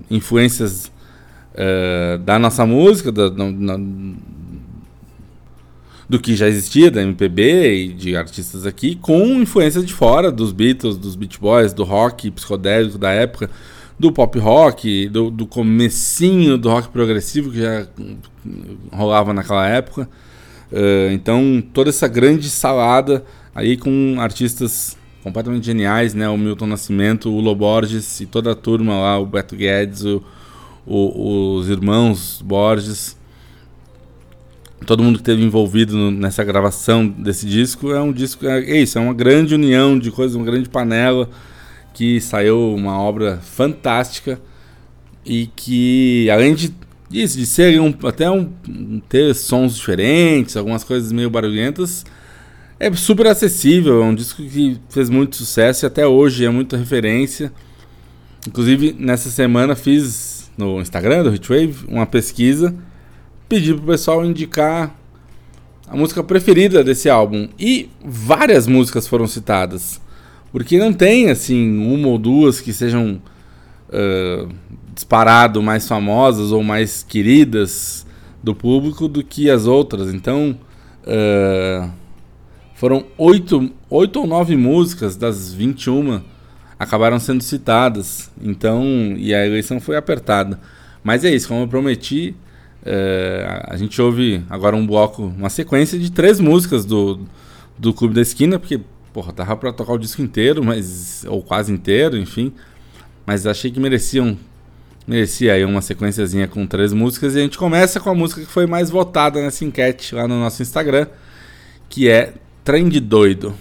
influências eh, da nossa música, da- do que já existia da MPB e de artistas aqui, com influências de fora, dos Beatles, dos Beach Boys, do rock psicodélico da época, do pop rock, do, do comecinho do rock progressivo que já rolava naquela época. Eh, então, toda essa grande salada aí com artistas completamente geniais, né? O Milton Nascimento, o Lo Borges e toda a turma lá, o Beto Guedes, o, o- os irmãos Borges, todo mundo que esteve envolvido no- nessa gravação desse disco é um disco, é, é isso, é uma grande união de coisas, uma grande panela que saiu uma obra fantástica e que além de disso, de ser um, até um, ter sons diferentes, algumas coisas meio barulhentas, é super acessível, é um disco que fez muito sucesso e até hoje é muita referência. Inclusive, nessa semana fiz no Instagram do Hitwave uma pesquisa, pedi pro pessoal indicar a música preferida desse álbum e várias músicas foram citadas. Porque não tem assim uma ou duas que sejam ah, disparado mais famosas ou mais queridas do público do que as outras. Então, ah, foram oito, oito ou nove músicas das 21 acabaram sendo citadas. Então, e a eleição foi apertada. Mas é isso, como eu prometi, eh, a gente ouve agora um bloco, uma sequência de três músicas do, do Clube da Esquina, porque, porra, tava pra tocar o disco inteiro, mas ou quase inteiro, enfim. Mas achei que mereciam merecia aí uma sequenciazinha com três músicas e a gente começa com a música que foi mais votada nessa enquete lá no nosso Instagram, que é Trem de Doido.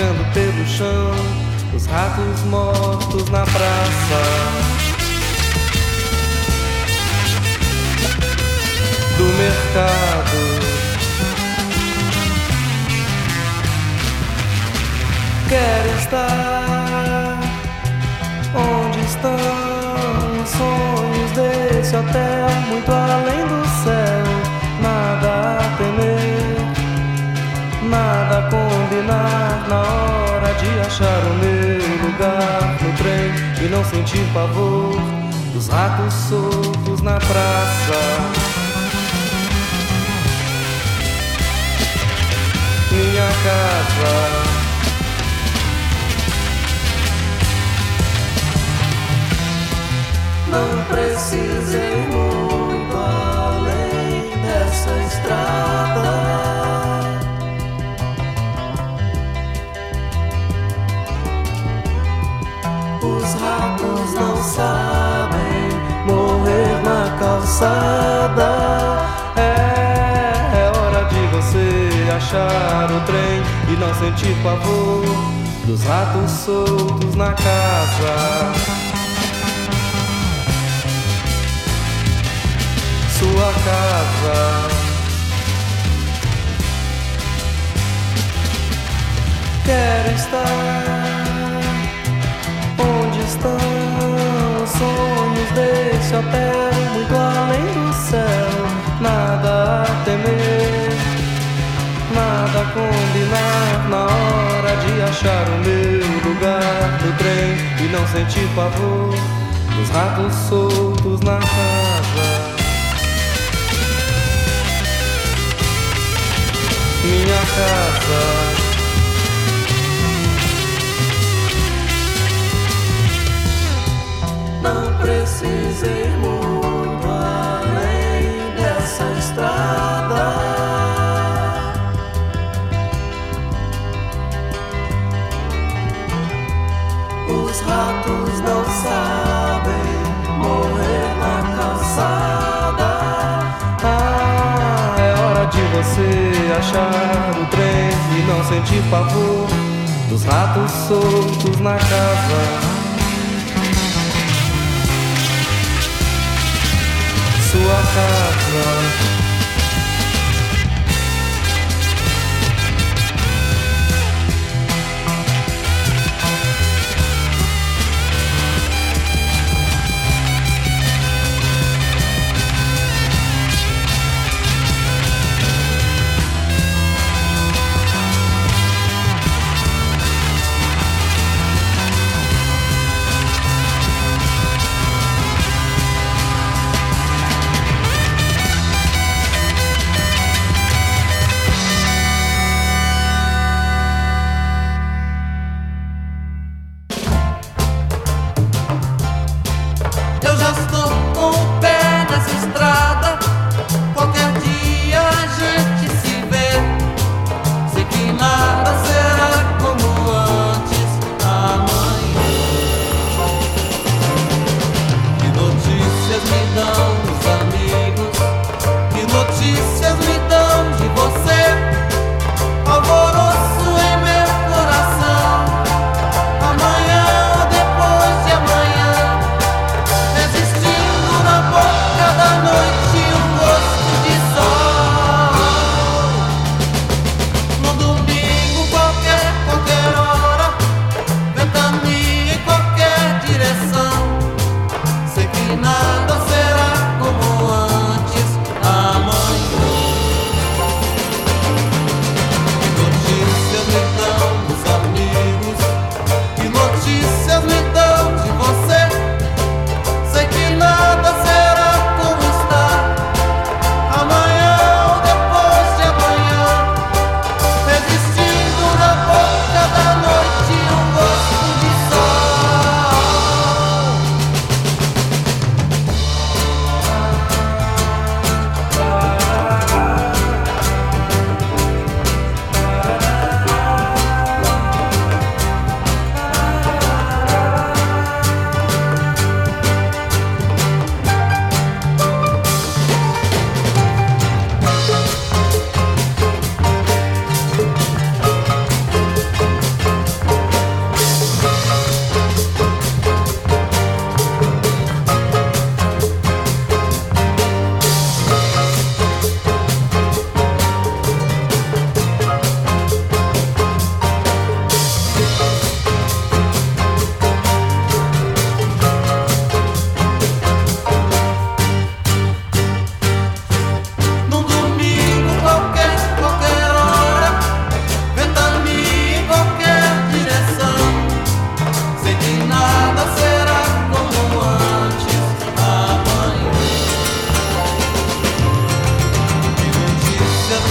Deixando pelo chão os ratos mortos achar o meu lugar no trem e não sentir pavor dos ratos soltos na praça. Minha casa. Não precisei muito além dessa estrada. Os ratos não sabem morrer na calçada. É, é hora de você achar o trem e não sentir pavor dos ratos soltos na casa. sua casa. Quero estar sonhos desse hotel, muito além do céu. Nada a temer, nada a combinar na hora de achar o meu lugar no trem e não sentir pavor dos ratos soltos na casa. minha casa. Precisei muito além dessa estrada. Os ratos não sabem morrer na calçada. Ah, é hora de você achar o trem e não sentir pavor dos ratos soltos na casa. Sua casa.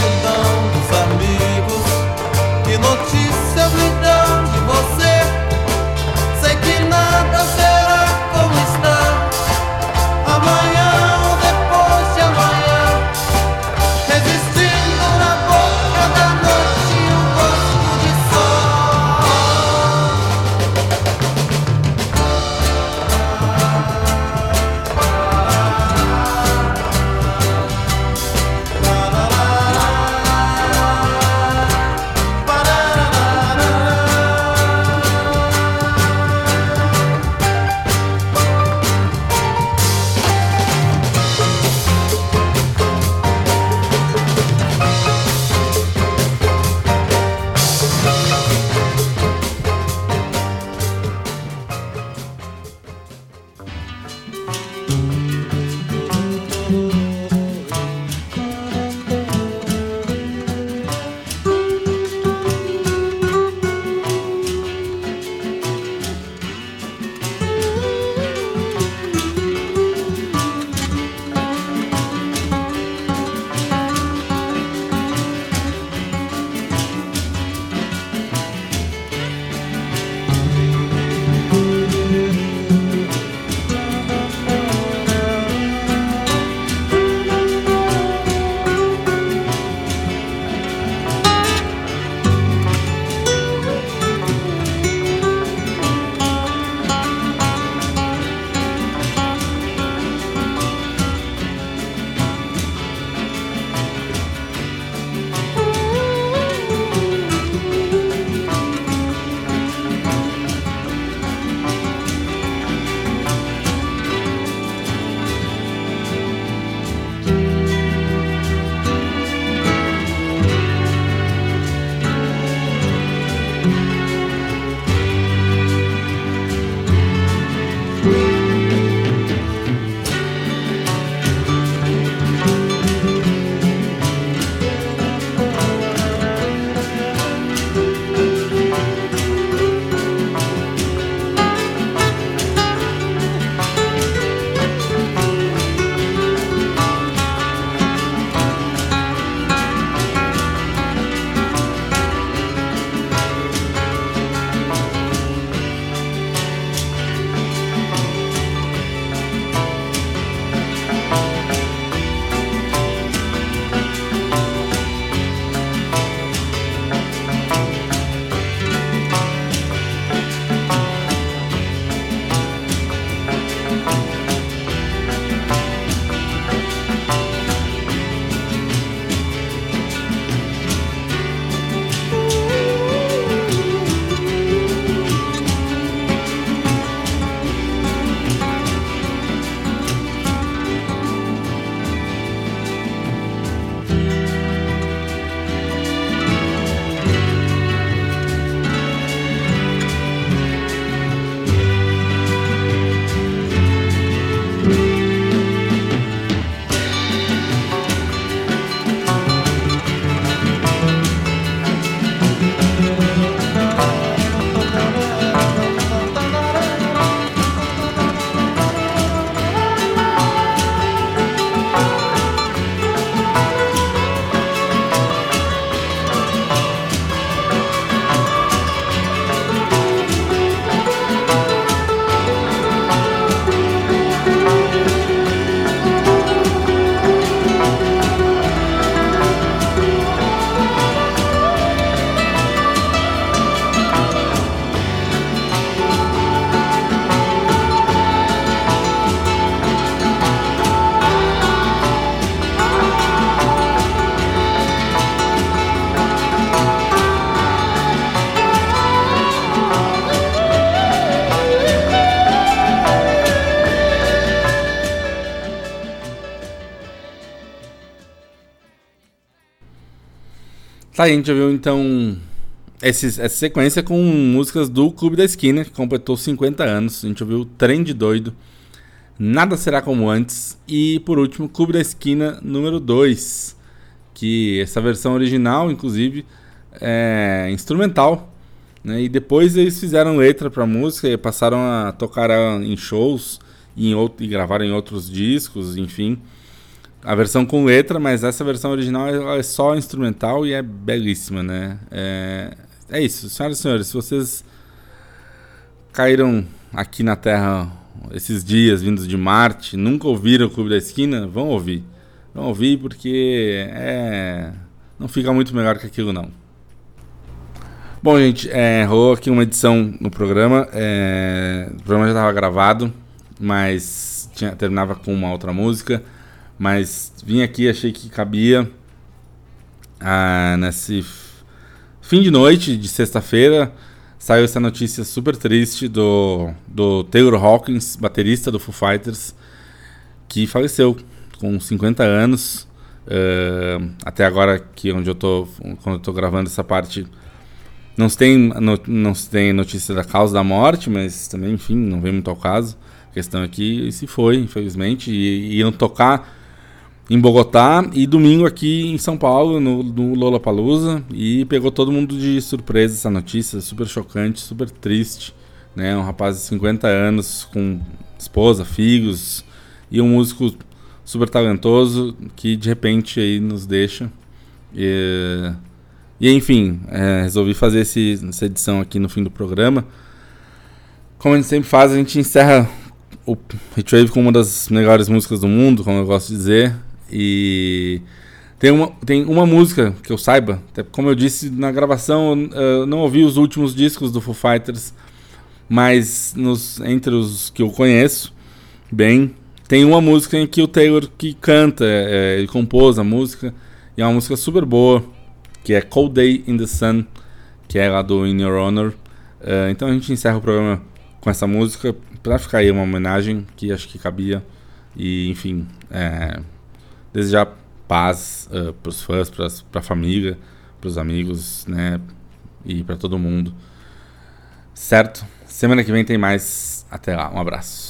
alone. Tá, a gente ouviu então essa sequência com músicas do Clube da Esquina, que completou 50 anos. A gente ouviu Trem de Doido, Nada Será Como Antes e, por último, Clube da Esquina número 2, que essa versão original, inclusive, é instrumental. Né? E depois eles fizeram letra pra música e passaram a tocar em shows e, em out- e gravaram em outros discos, enfim. A versão com letra, mas essa versão original é só instrumental e é belíssima, né? É, é isso, senhoras e senhores, se vocês caíram aqui na Terra esses dias vindos de Marte, nunca ouviram o Clube da Esquina, vão ouvir. Vão ouvir porque é. Não fica muito melhor que aquilo não. Bom, gente, é, rolou aqui uma edição no programa. é, o programa já estava gravado, mas tinha, terminava com uma outra música. Mas vim aqui, achei que cabia ah, nesse fim de noite de sexta-feira. Saiu essa notícia super triste do, do Taylor Hawkins, baterista do Foo Fighters, que faleceu com 50 anos. Ah, até agora, que onde eu tô, quando eu tô gravando essa parte, não se, tem, no- não se tem notícia da causa da morte, mas também, enfim, não vem muito ao caso. A questão aqui se foi, infelizmente, e iam tocar em Bogotá e domingo aqui em São Paulo, no, no Lollapalooza, e pegou todo mundo de surpresa essa notícia, super chocante, super triste, né? Um rapaz de 50 anos com esposa, filhos e um músico super talentoso que de repente aí nos deixa. E, e enfim, é, resolvi fazer esse- essa edição aqui no fim do programa. Como a gente sempre faz, a gente encerra o Retrave com uma das melhores músicas do mundo, como eu gosto de dizer. E tem uma, tem uma música que eu saiba, como eu disse na gravação, eu, não ouvi os últimos discos do Foo Fighters, mas nos, entre os que eu conheço, bem, tem uma música em que o Taylor que canta, é, ele compôs a música, e é uma música super boa, que é Cold Day in the Sun, que é lá do In Your Honor. É, então a gente encerra o programa com essa música, pra ficar aí uma homenagem que acho que cabia, e enfim, é, desejar paz uh, pros fãs, pras, pra família, pros amigos, né? E pra todo mundo. Certo? Semana que vem tem mais. Até lá, um abraço.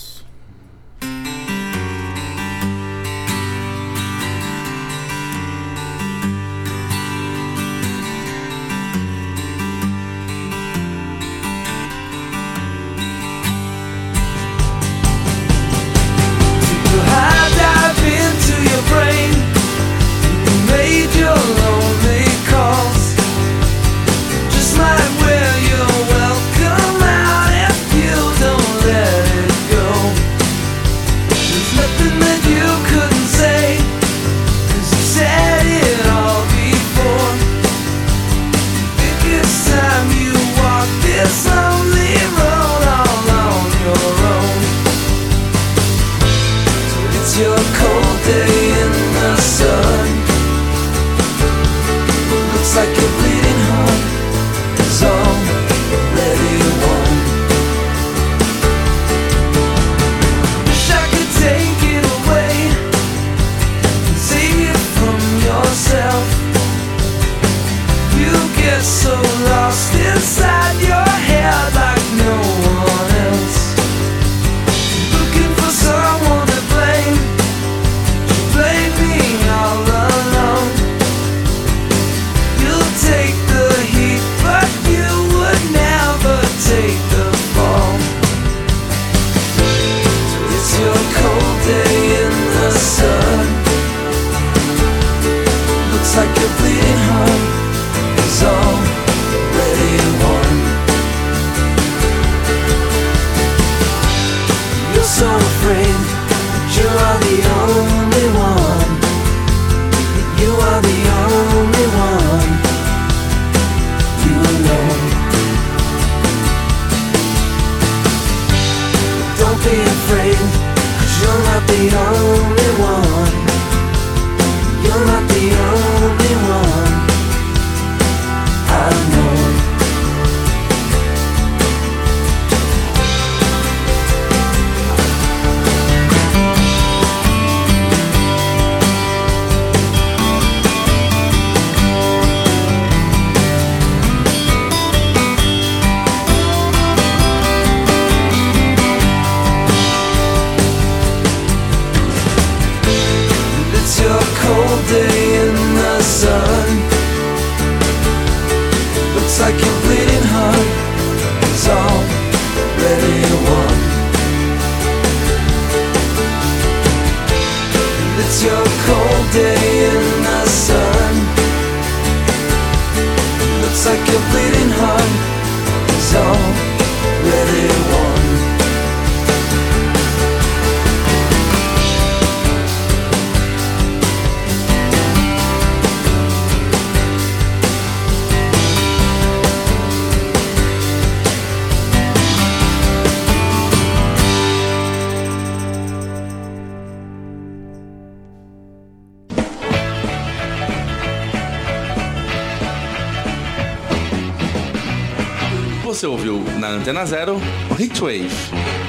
Antena Zero Hitwave.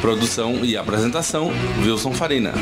Produção e apresentação Wilson Farina.